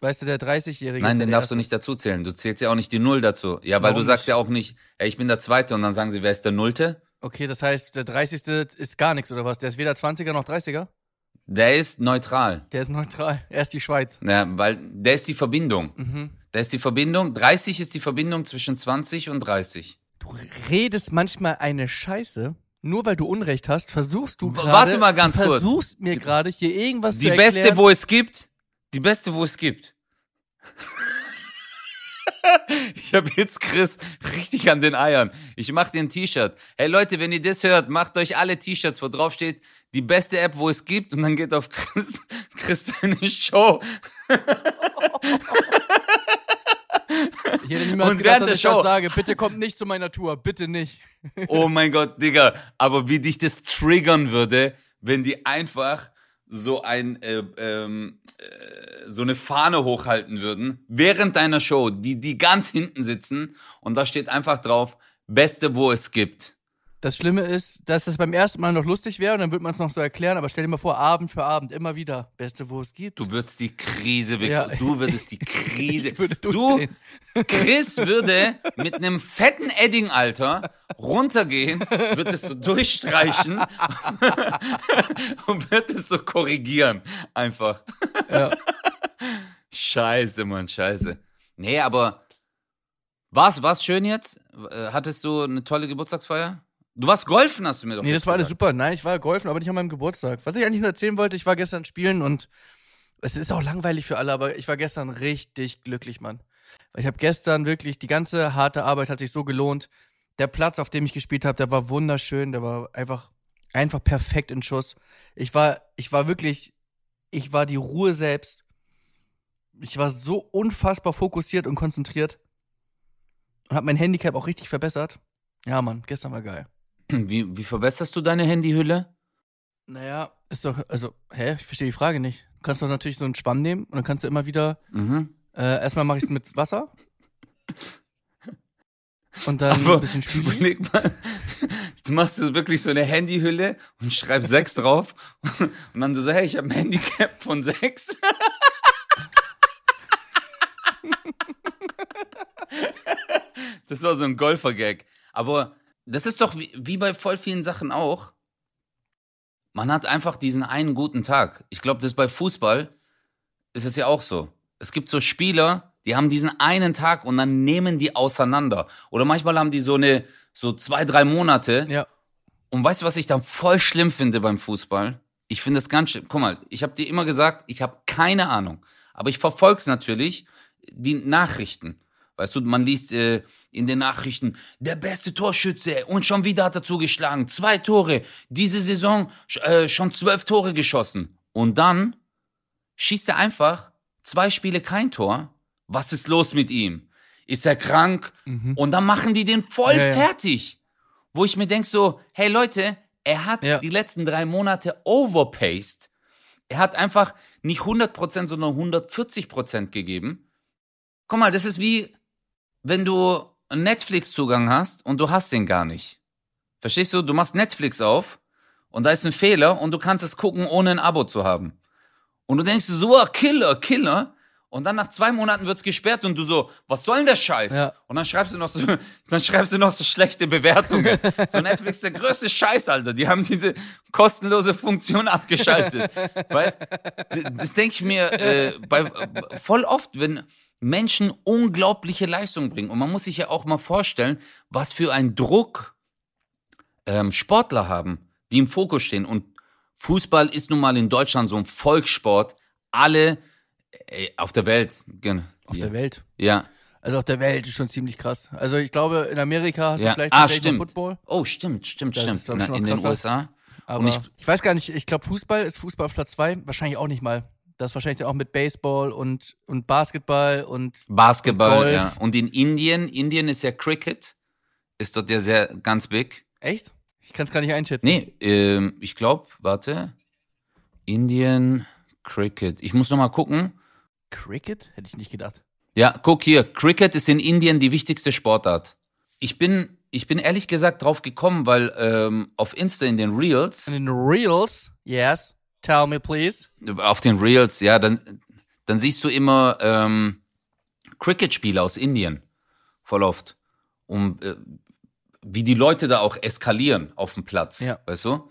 weißt du, der 30-Jährige Nein, den darfst du Erste. nicht dazu zählen. Du zählst ja auch nicht die Null dazu. Ja, weil Warum du sagst nicht? ja auch nicht, ey, ich bin der Zweite und dann sagen sie, wer ist der Nullte? Okay, das heißt, der 30. ist gar nichts, oder was? Der ist weder 20er noch 30er? Der ist neutral. Der ist neutral. Er ist die Schweiz. Ja, weil der ist die Verbindung. Mhm. Der ist die Verbindung. 30 ist die Verbindung zwischen 20 und 30. Du redest manchmal eine Scheiße. Nur weil du Unrecht hast, versuchst du gerade. warte mal ganz du kurz. versuchst mir gerade hier irgendwas Die zu beste, erklären. wo es gibt. Die beste, wo es gibt. ich habe jetzt Chris richtig an den Eiern. Ich mach dir ein T-Shirt. Hey Leute, wenn ihr das hört, macht euch alle T-Shirts, wo drauf steht, die beste App, wo es gibt. Und dann geht auf Chris, Chris seine Show. Ich hätte niemals Und gedacht, während dass der ich Show- das sage. Bitte kommt nicht zu meiner Tour. Bitte nicht. Oh mein Gott, Digga. Aber wie dich das triggern würde, wenn die einfach so ein äh, ähm, äh, so eine Fahne hochhalten würden während deiner Show, die die ganz hinten sitzen und da steht einfach drauf Beste, wo es gibt. Das Schlimme ist, dass das beim ersten Mal noch lustig wäre und dann würde man es noch so erklären, aber stell dir mal vor, Abend für Abend, immer wieder. Beste, wo es gibt. Du würdest die Krise bekommen. Ja. Du würdest die Krise. Würde du. Chris würde mit einem fetten Edding, Alter, runtergehen, wird es so durchstreichen und wird es so korrigieren. Einfach. Ja. Scheiße, Mann, scheiße. Nee, aber war's, war's schön jetzt? Äh, Hattest du eine tolle Geburtstagsfeier? Du warst golfen, hast du mir doch Nee, das war alles gesagt. super. Nein, ich war golfen, aber nicht an meinem Geburtstag. Was ich eigentlich nur erzählen wollte, ich war gestern spielen und es ist auch langweilig für alle, aber ich war gestern richtig glücklich, Mann. Weil ich habe gestern wirklich, die ganze harte Arbeit hat sich so gelohnt. Der Platz, auf dem ich gespielt habe, der war wunderschön, der war einfach, einfach perfekt in Schuss. Ich war, ich war wirklich, ich war die Ruhe selbst. Ich war so unfassbar fokussiert und konzentriert und habe mein Handicap auch richtig verbessert. Ja, Mann, gestern war geil. Wie, wie verbesserst du deine Handyhülle? Naja, ist doch, also, hä? Ich verstehe die Frage nicht. Du kannst doch natürlich so einen Schwamm nehmen und dann kannst du immer wieder, Mhm. äh, erstmal mache ich es mit Wasser. Und dann Aber ein bisschen überleg mal, du machst jetzt wirklich so eine Handyhülle und schreibst sechs drauf und dann du so, hey, ich habe ein Handicap von sechs. Das war so ein Golfer-Gag. Aber das ist doch wie, wie bei voll vielen Sachen auch. Man hat einfach diesen einen guten Tag. Ich glaube, das ist bei Fußball ist es ja auch so. Es gibt so Spieler, die haben diesen einen Tag und dann nehmen die auseinander. Oder manchmal haben die so eine, so zwei, drei Monate. Ja. Und weißt du, was ich dann voll schlimm finde beim Fußball? Ich finde es ganz schlimm. Guck mal, ich habe dir immer gesagt, ich habe keine Ahnung. Aber ich verfolg's natürlich, die Nachrichten. Weißt du, man liest äh, in den Nachrichten, der beste Torschütze und schon wieder hat er zugeschlagen. Zwei Tore. Diese Saison äh, schon zwölf Tore geschossen. Und dann schießt er einfach zwei Spiele kein Tor. Was ist los mit ihm? Ist er krank? Mhm. Und dann machen die den voll Ja, ja. fertig. Wo ich mir denk so, hey Leute, er hat Ja. die letzten drei Monate overpaced. Er hat einfach nicht 100%, sondern 140% gegeben. Guck mal, das ist wie, wenn du einen Netflix-Zugang hast und du hast den gar nicht. Verstehst du? Du machst Netflix auf und da ist ein Fehler und du kannst es gucken, ohne ein Abo zu haben. Und du denkst so, ah, Killer, Killer. Und dann nach zwei Monaten wird's gesperrt und du so, was soll denn der Scheiß? Ja. Und dann schreibst du noch so, dann schreibst du noch so schlechte Bewertungen. so Netflix der größte Scheiß, Alter. Die haben diese kostenlose Funktion abgeschaltet. weißt? Das denke ich mir äh, bei, voll oft, wenn Menschen unglaubliche Leistung bringen. Und man muss sich ja auch mal vorstellen, was für ein Druck ähm, Sportler haben, die im Fokus stehen. Und Fußball ist nun mal in Deutschland so ein Volkssport. Alle äh, auf der Welt. gen- Auf ja. der Welt. Ja. Also auf der Welt ist schon ziemlich krass. Also ich glaube, in Amerika hast Ja. du vielleicht Ah, stimmt. Football. Oh, stimmt, stimmt, Das stimmt. ist, glaub In, ich, schon in den. USA. Aber ich, ich- weiß gar nicht, ich glaube, Fußball ist Fußball auf Platz zwei. Wahrscheinlich auch nicht mal. Das wahrscheinlich auch mit Baseball und, und Basketball und Basketball, Golf. ja. Und in Indien, Indien ist ja Cricket, ist dort ja sehr ganz big. echt? Ich kann es gar nicht einschätzen. Nee, ähm, ich glaube, warte. Indien Cricket. Ich muss noch mal gucken. Cricket? Hätte ich nicht gedacht. Ja, guck hier. Cricket ist in Indien die wichtigste Sportart. Ich bin, ich bin ehrlich gesagt drauf gekommen, weil ähm, auf Insta in den Reels, In den Reels, yes, tell me please. auf den Reels, ja, dann, dann siehst du immer ähm, Cricket-Spiele aus Indien. Voll oft. Um, äh, wie die Leute da auch eskalieren auf dem Platz, Ja. weißt du?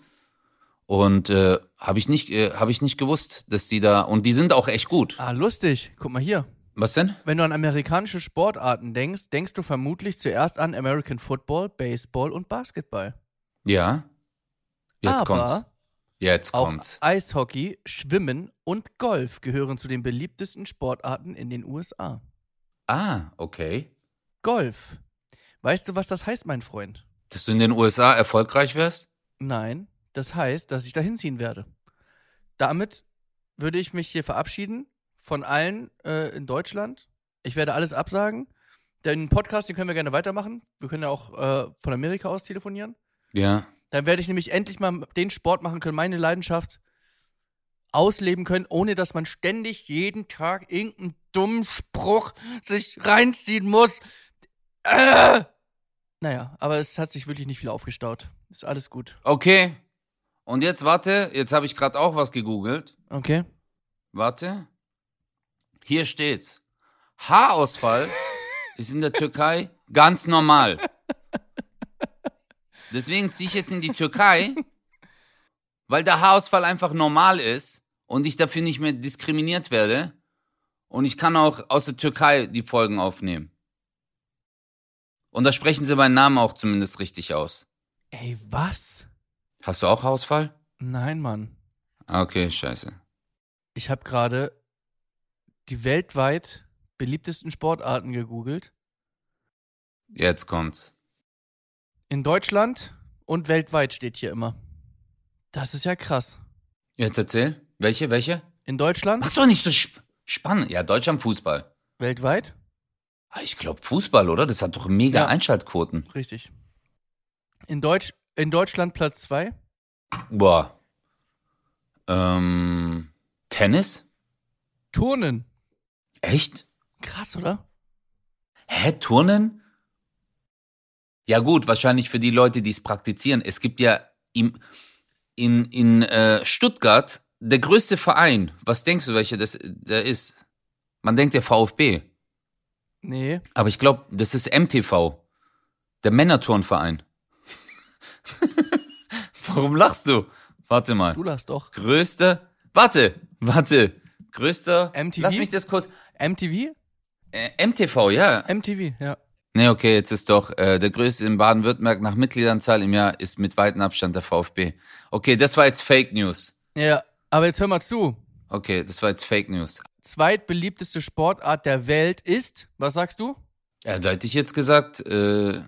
Und äh, habe ich nicht, äh, habe ich nicht gewusst, dass die da und die sind auch echt gut. Ah, lustig. Guck mal hier. Was denn? Wenn du an amerikanische Sportarten denkst, denkst du vermutlich zuerst an American Football, Baseball und Basketball. Ja. Jetzt Aber kommt's. Jetzt auch kommt's. Eishockey, Schwimmen und Golf gehören zu den beliebtesten Sportarten in den USA. Ah, okay. Golf. Weißt du, was das heißt, mein Freund? Dass du in den USA erfolgreich wärst? Nein, das heißt, dass ich da hinziehen werde. Damit würde ich mich hier verabschieden von allen äh, in Deutschland. Ich werde alles absagen. Den Podcast, den können wir gerne weitermachen. Wir können ja auch äh, von Amerika aus telefonieren. Ja. Dann werde ich nämlich endlich mal den Sport machen können, meine Leidenschaft ausleben können, ohne dass man ständig jeden Tag irgendeinen dummen Spruch sich reinziehen muss. Äh! Naja, aber es hat sich wirklich nicht viel aufgestaut. Ist alles gut. Okay. Und jetzt warte, jetzt habe ich gerade auch was gegoogelt. Okay. Warte. Hier steht's. Haarausfall ist in der Türkei ganz normal. Deswegen ziehe ich jetzt in die Türkei, weil der Haarausfall einfach normal ist und ich dafür nicht mehr diskriminiert werde. Und ich kann auch aus der Türkei die Folgen aufnehmen. Und da sprechen sie meinen Namen auch zumindest richtig aus. Ey, was? Hast du auch Haarausfall? Nein, Mann. Ah, Okay, scheiße. Ich habe gerade die weltweit beliebtesten Sportarten gegoogelt. Jetzt kommt's. In Deutschland und weltweit steht hier immer. Das ist ja krass. Jetzt erzähl. Welche, welche? In Deutschland, Mach's doch nicht so sp spannend. Ja, Deutschland Fußball. weltweit, Ah, Ich glaube Fußball, oder? Das hat doch mega Ja. Einschaltquoten. richtig. In, Deutsch, in Deutschland Platz 2, Boah. Ähm, Tennis? Turnen. Echt? Krass, oder? Hä, Turnen? Ja gut, wahrscheinlich für die Leute, die es praktizieren. Es gibt ja im, in, in äh, Stuttgart der größte Verein. Was denkst du, welcher das der ist? Man denkt der VfB. Nee. Aber ich glaube, das ist MTV. Der Männerturnverein. Warum lachst du? Warte mal. Du lachst doch. Größter. Warte, warte. Größter. MTV? Lass mich das kurz. MTV? Äh, MTV, ja. MTV, ja. Nee, okay, jetzt ist doch äh, der größte in Baden-Württemberg nach Mitgliederanzahl im Jahr ist mit weitem Abstand der VfB. Okay, das war jetzt Fake News. Ja, aber jetzt hör mal zu. Okay, das war jetzt Fake News. Zweitbeliebteste Sportart der Welt ist, was sagst du? Ja, da hätte ich jetzt gesagt, äh,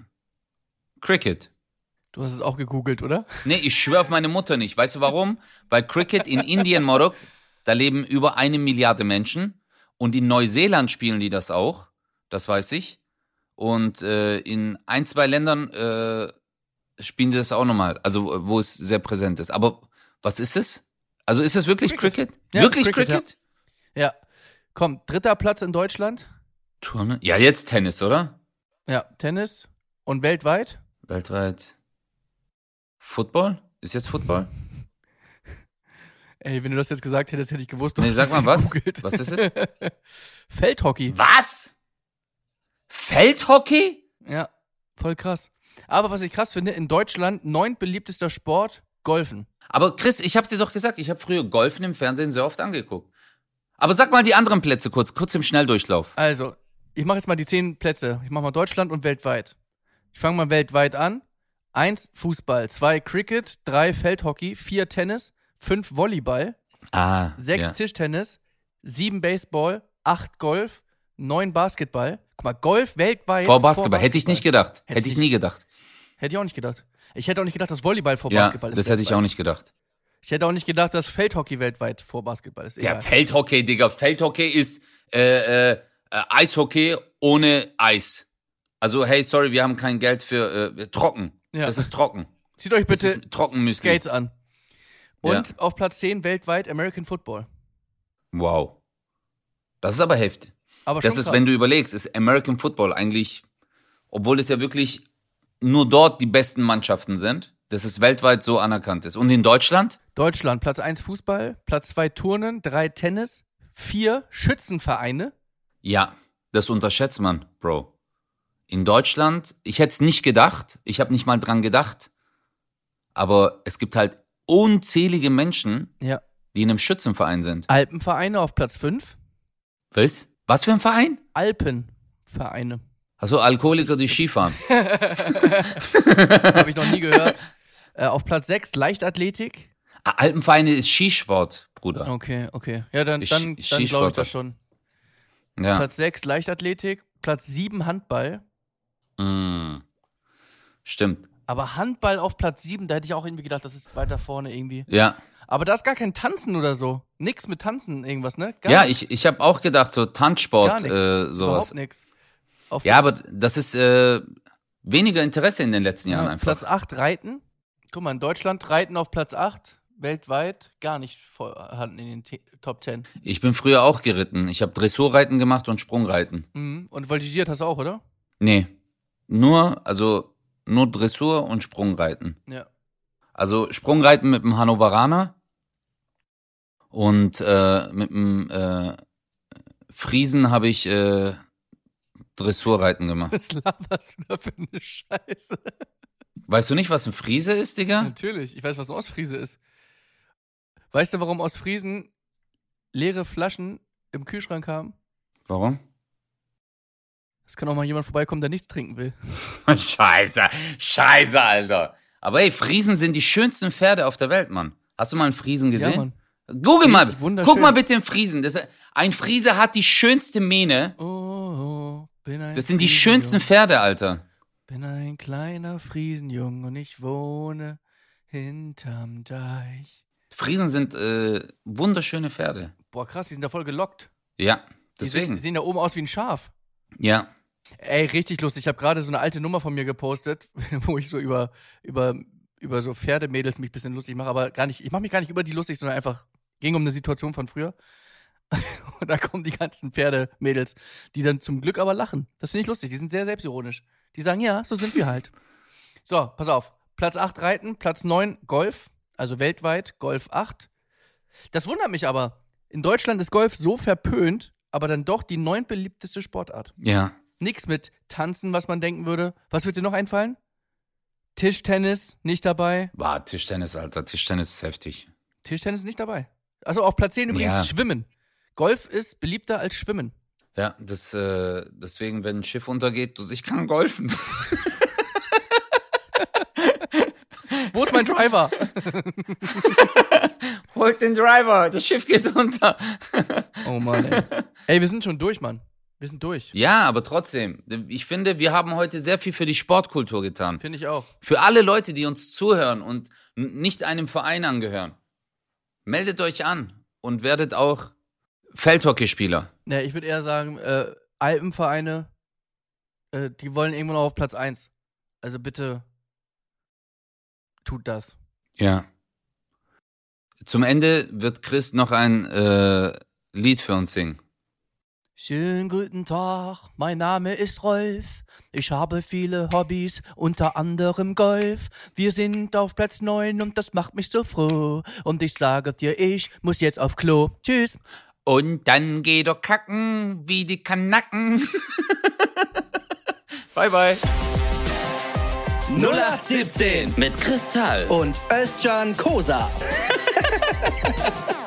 Cricket. Du hast es auch gegoogelt, oder? Nee, ich schwöre auf meine Mutter nicht. Weißt du warum? Weil Cricket in Indien, Morok, da leben über eine Milliarde Menschen. Und in Neuseeland spielen die das auch. Das weiß ich. Und äh, in ein, zwei Ländern äh, spielen die das auch nochmal. Also, wo es sehr präsent ist. Aber was ist es? Also, ist es wirklich Cricket. Cricket? Ja, wirklich Cricket, Cricket? Ja. Komm, dritter Platz in Deutschland. Turnen? Ja, jetzt Tennis, oder? Ja, Tennis. Und weltweit? Weltweit. Football? Ist jetzt Football? Ey, wenn du das jetzt gesagt hättest, hätte ich gewusst, du Nee, sag mal was. gegoogelt. Was ist es? Feldhockey. Was? Feldhockey? Ja, voll krass. Aber was ich krass finde, in Deutschland neunt beliebtester Sport, Golfen. Aber Chris, ich hab's dir doch gesagt, ich habe früher Golfen im Fernsehen sehr oft angeguckt. Aber sag mal die anderen Plätze kurz, kurz im Schnelldurchlauf. Also, ich mache jetzt mal die zehn Plätze. Ich mache mal Deutschland und weltweit. Ich fange mal weltweit an. Eins Fußball, zwei Cricket, drei Feldhockey, vier Tennis, fünf Volleyball, Ah, sechs ja. Tischtennis, sieben Baseball, acht Golf, neun Basketball. Guck mal, Golf weltweit. Vor Basketball. Hätte ich nicht gedacht. Hätte Hätte ich nie gedacht. Hätte ich auch nicht gedacht. Ich hätte auch nicht gedacht, dass Volleyball vor Ja, Basketball ist. das hätte ich weltweit. auch nicht gedacht. Ich hätte auch nicht gedacht, dass Feldhockey weltweit vor Basketball ist. Ja, Egal. Feldhockey, Digga. Feldhockey ist äh, äh, äh, Eishockey ohne Eis. Also, hey, sorry, wir haben kein Geld für äh, trocken. Ja. Das ist trocken. Zieht euch bitte Trockenmüsli. Skates an. Und Ja. auf Platz 10 weltweit American Football. Wow. Das ist aber heftig. Aber Das ist, krass. wenn du überlegst, ist American Football eigentlich, obwohl es ja wirklich nur dort die besten Mannschaften sind, dass es weltweit so anerkannt ist. Und in Deutschland? Deutschland, Platz 1 Fußball, Platz 2 Turnen, 3 Tennis, 4 Schützenvereine. Ja, das unterschätzt man, Bro. In Deutschland, ich hätte es nicht gedacht, ich habe nicht mal dran gedacht, aber es gibt halt unzählige Menschen, Ja. die in einem Schützenverein sind. Alpenvereine auf Platz 5. Was? Was für ein Verein? Alpenvereine. Achso, Alkoholiker, die Skifahren. Habe ich noch nie gehört. Äh, auf Platz 6 Leichtathletik. Ah, Alpenvereine ist Skisport, Bruder. Okay, okay. Ja, dann, dann, dann glaube ich das schon. Ja. Platz 6 Leichtathletik, Platz 7 Handball. Mm. Stimmt. Aber Handball auf Platz 7, da hätte ich auch irgendwie gedacht, das ist weiter vorne irgendwie. Ja. Aber da ist gar kein Tanzen oder so. Nix mit Tanzen, irgendwas, ne? Gar ja, nix. ich, ich habe auch gedacht, so Tanzsport, äh, sowas. Überhaupt nix. Auf Ja, aber das ist äh, weniger Interesse in den letzten Jahren Ja, einfach. Platz 8 Reiten. Guck mal, in Deutschland Reiten auf Platz 8, weltweit gar nicht vorhanden in den T Top 10. Ich bin früher auch geritten. Ich habe Dressurreiten gemacht und Sprungreiten. Mhm. Und voltigiert hast du auch, oder? Nee. Nur, also nur Dressur und Sprungreiten. Ja. Also Sprungreiten mit dem Hannoveraner und äh, mit dem äh, Friesen habe ich äh, Dressurreiten gemacht. Was laberst du da für eine Scheiße? Weißt du nicht, was ein Friese ist, Digga? Natürlich, ich weiß, was ein Ostfriese ist. Weißt du, warum Ostfriesen leere Flaschen im Kühlschrank haben? Warum? Es kann auch mal jemand vorbeikommen, der nichts trinken will. Scheiße, scheiße, Alter. Aber ey, Friesen sind die schönsten Pferde auf der Welt, Mann. Hast du mal einen Friesen gesehen? Ja, Mann. Google mal. Guck mal bitte den Friesen. Das, ein Friese hat die schönste Mähne. Oh, oh, bin ein Das sind die schönsten. Pferde, Alter. Bin ein kleiner Friesenjung und ich wohne hinterm Deich. Friesen sind äh, wunderschöne Pferde. Boah, krass, die sind da voll gelockt. Ja, Die deswegen. sehen, die sehen da oben aus wie ein Schaf. Ja. Ey, richtig lustig. Ich habe gerade so eine alte Nummer von mir gepostet, wo ich so über, über, über so Pferdemädels mich ein bisschen lustig mache, aber gar nicht, ich mache mich gar nicht über die lustig, sondern einfach ging um eine Situation von früher. Und da kommen die ganzen Pferdemädels, die dann zum Glück aber lachen. Das finde ich lustig. Die sind sehr selbstironisch. Die sagen, ja, so sind wir halt. So, pass auf. Platz 8 Reiten, Platz 9 Golf, also weltweit Golf 8. Das wundert mich aber. In Deutschland ist Golf so verpönt, aber dann doch die neuntbeliebteste Sportart. Ja. Nix mit Tanzen, was man denken würde. Was würde dir noch einfallen? Tischtennis nicht dabei. War Tischtennis, Alter. Tischtennis ist heftig. Tischtennis nicht dabei. Also auf Platz 10 übrigens Ja. Schwimmen. Golf ist beliebter als Schwimmen. Ja, das, äh, deswegen, wenn ein Schiff untergeht, du, ich kann golfen. Wo ist mein Driver? Holt den Driver, das Schiff geht unter. oh Mann, ey. Ey, wir sind schon durch, Mann. Wir sind durch. Ja, aber trotzdem, ich finde, wir haben heute sehr viel für die Sportkultur getan. Finde ich auch. Für alle Leute, die uns zuhören und nicht einem Verein angehören, meldet euch an und werdet auch Feldhockeyspieler. Ja, ich würde eher sagen, äh, Alpenvereine, äh, die wollen irgendwann auch auf Platz 1. Also bitte tut das. Ja. Zum Ende wird Chris noch ein äh, Lied für uns singen. Schönen guten Tag, mein Name ist Rolf. Ich habe viele Hobbys, unter anderem Golf. Wir sind auf Platz 9 und das macht mich so froh. Und ich sage dir, ich muss jetzt auf Klo. Tschüss. Und dann geht er kacken wie die Kanacken. bye bye. 0817 Mit Kristall. und Özcan Kosa.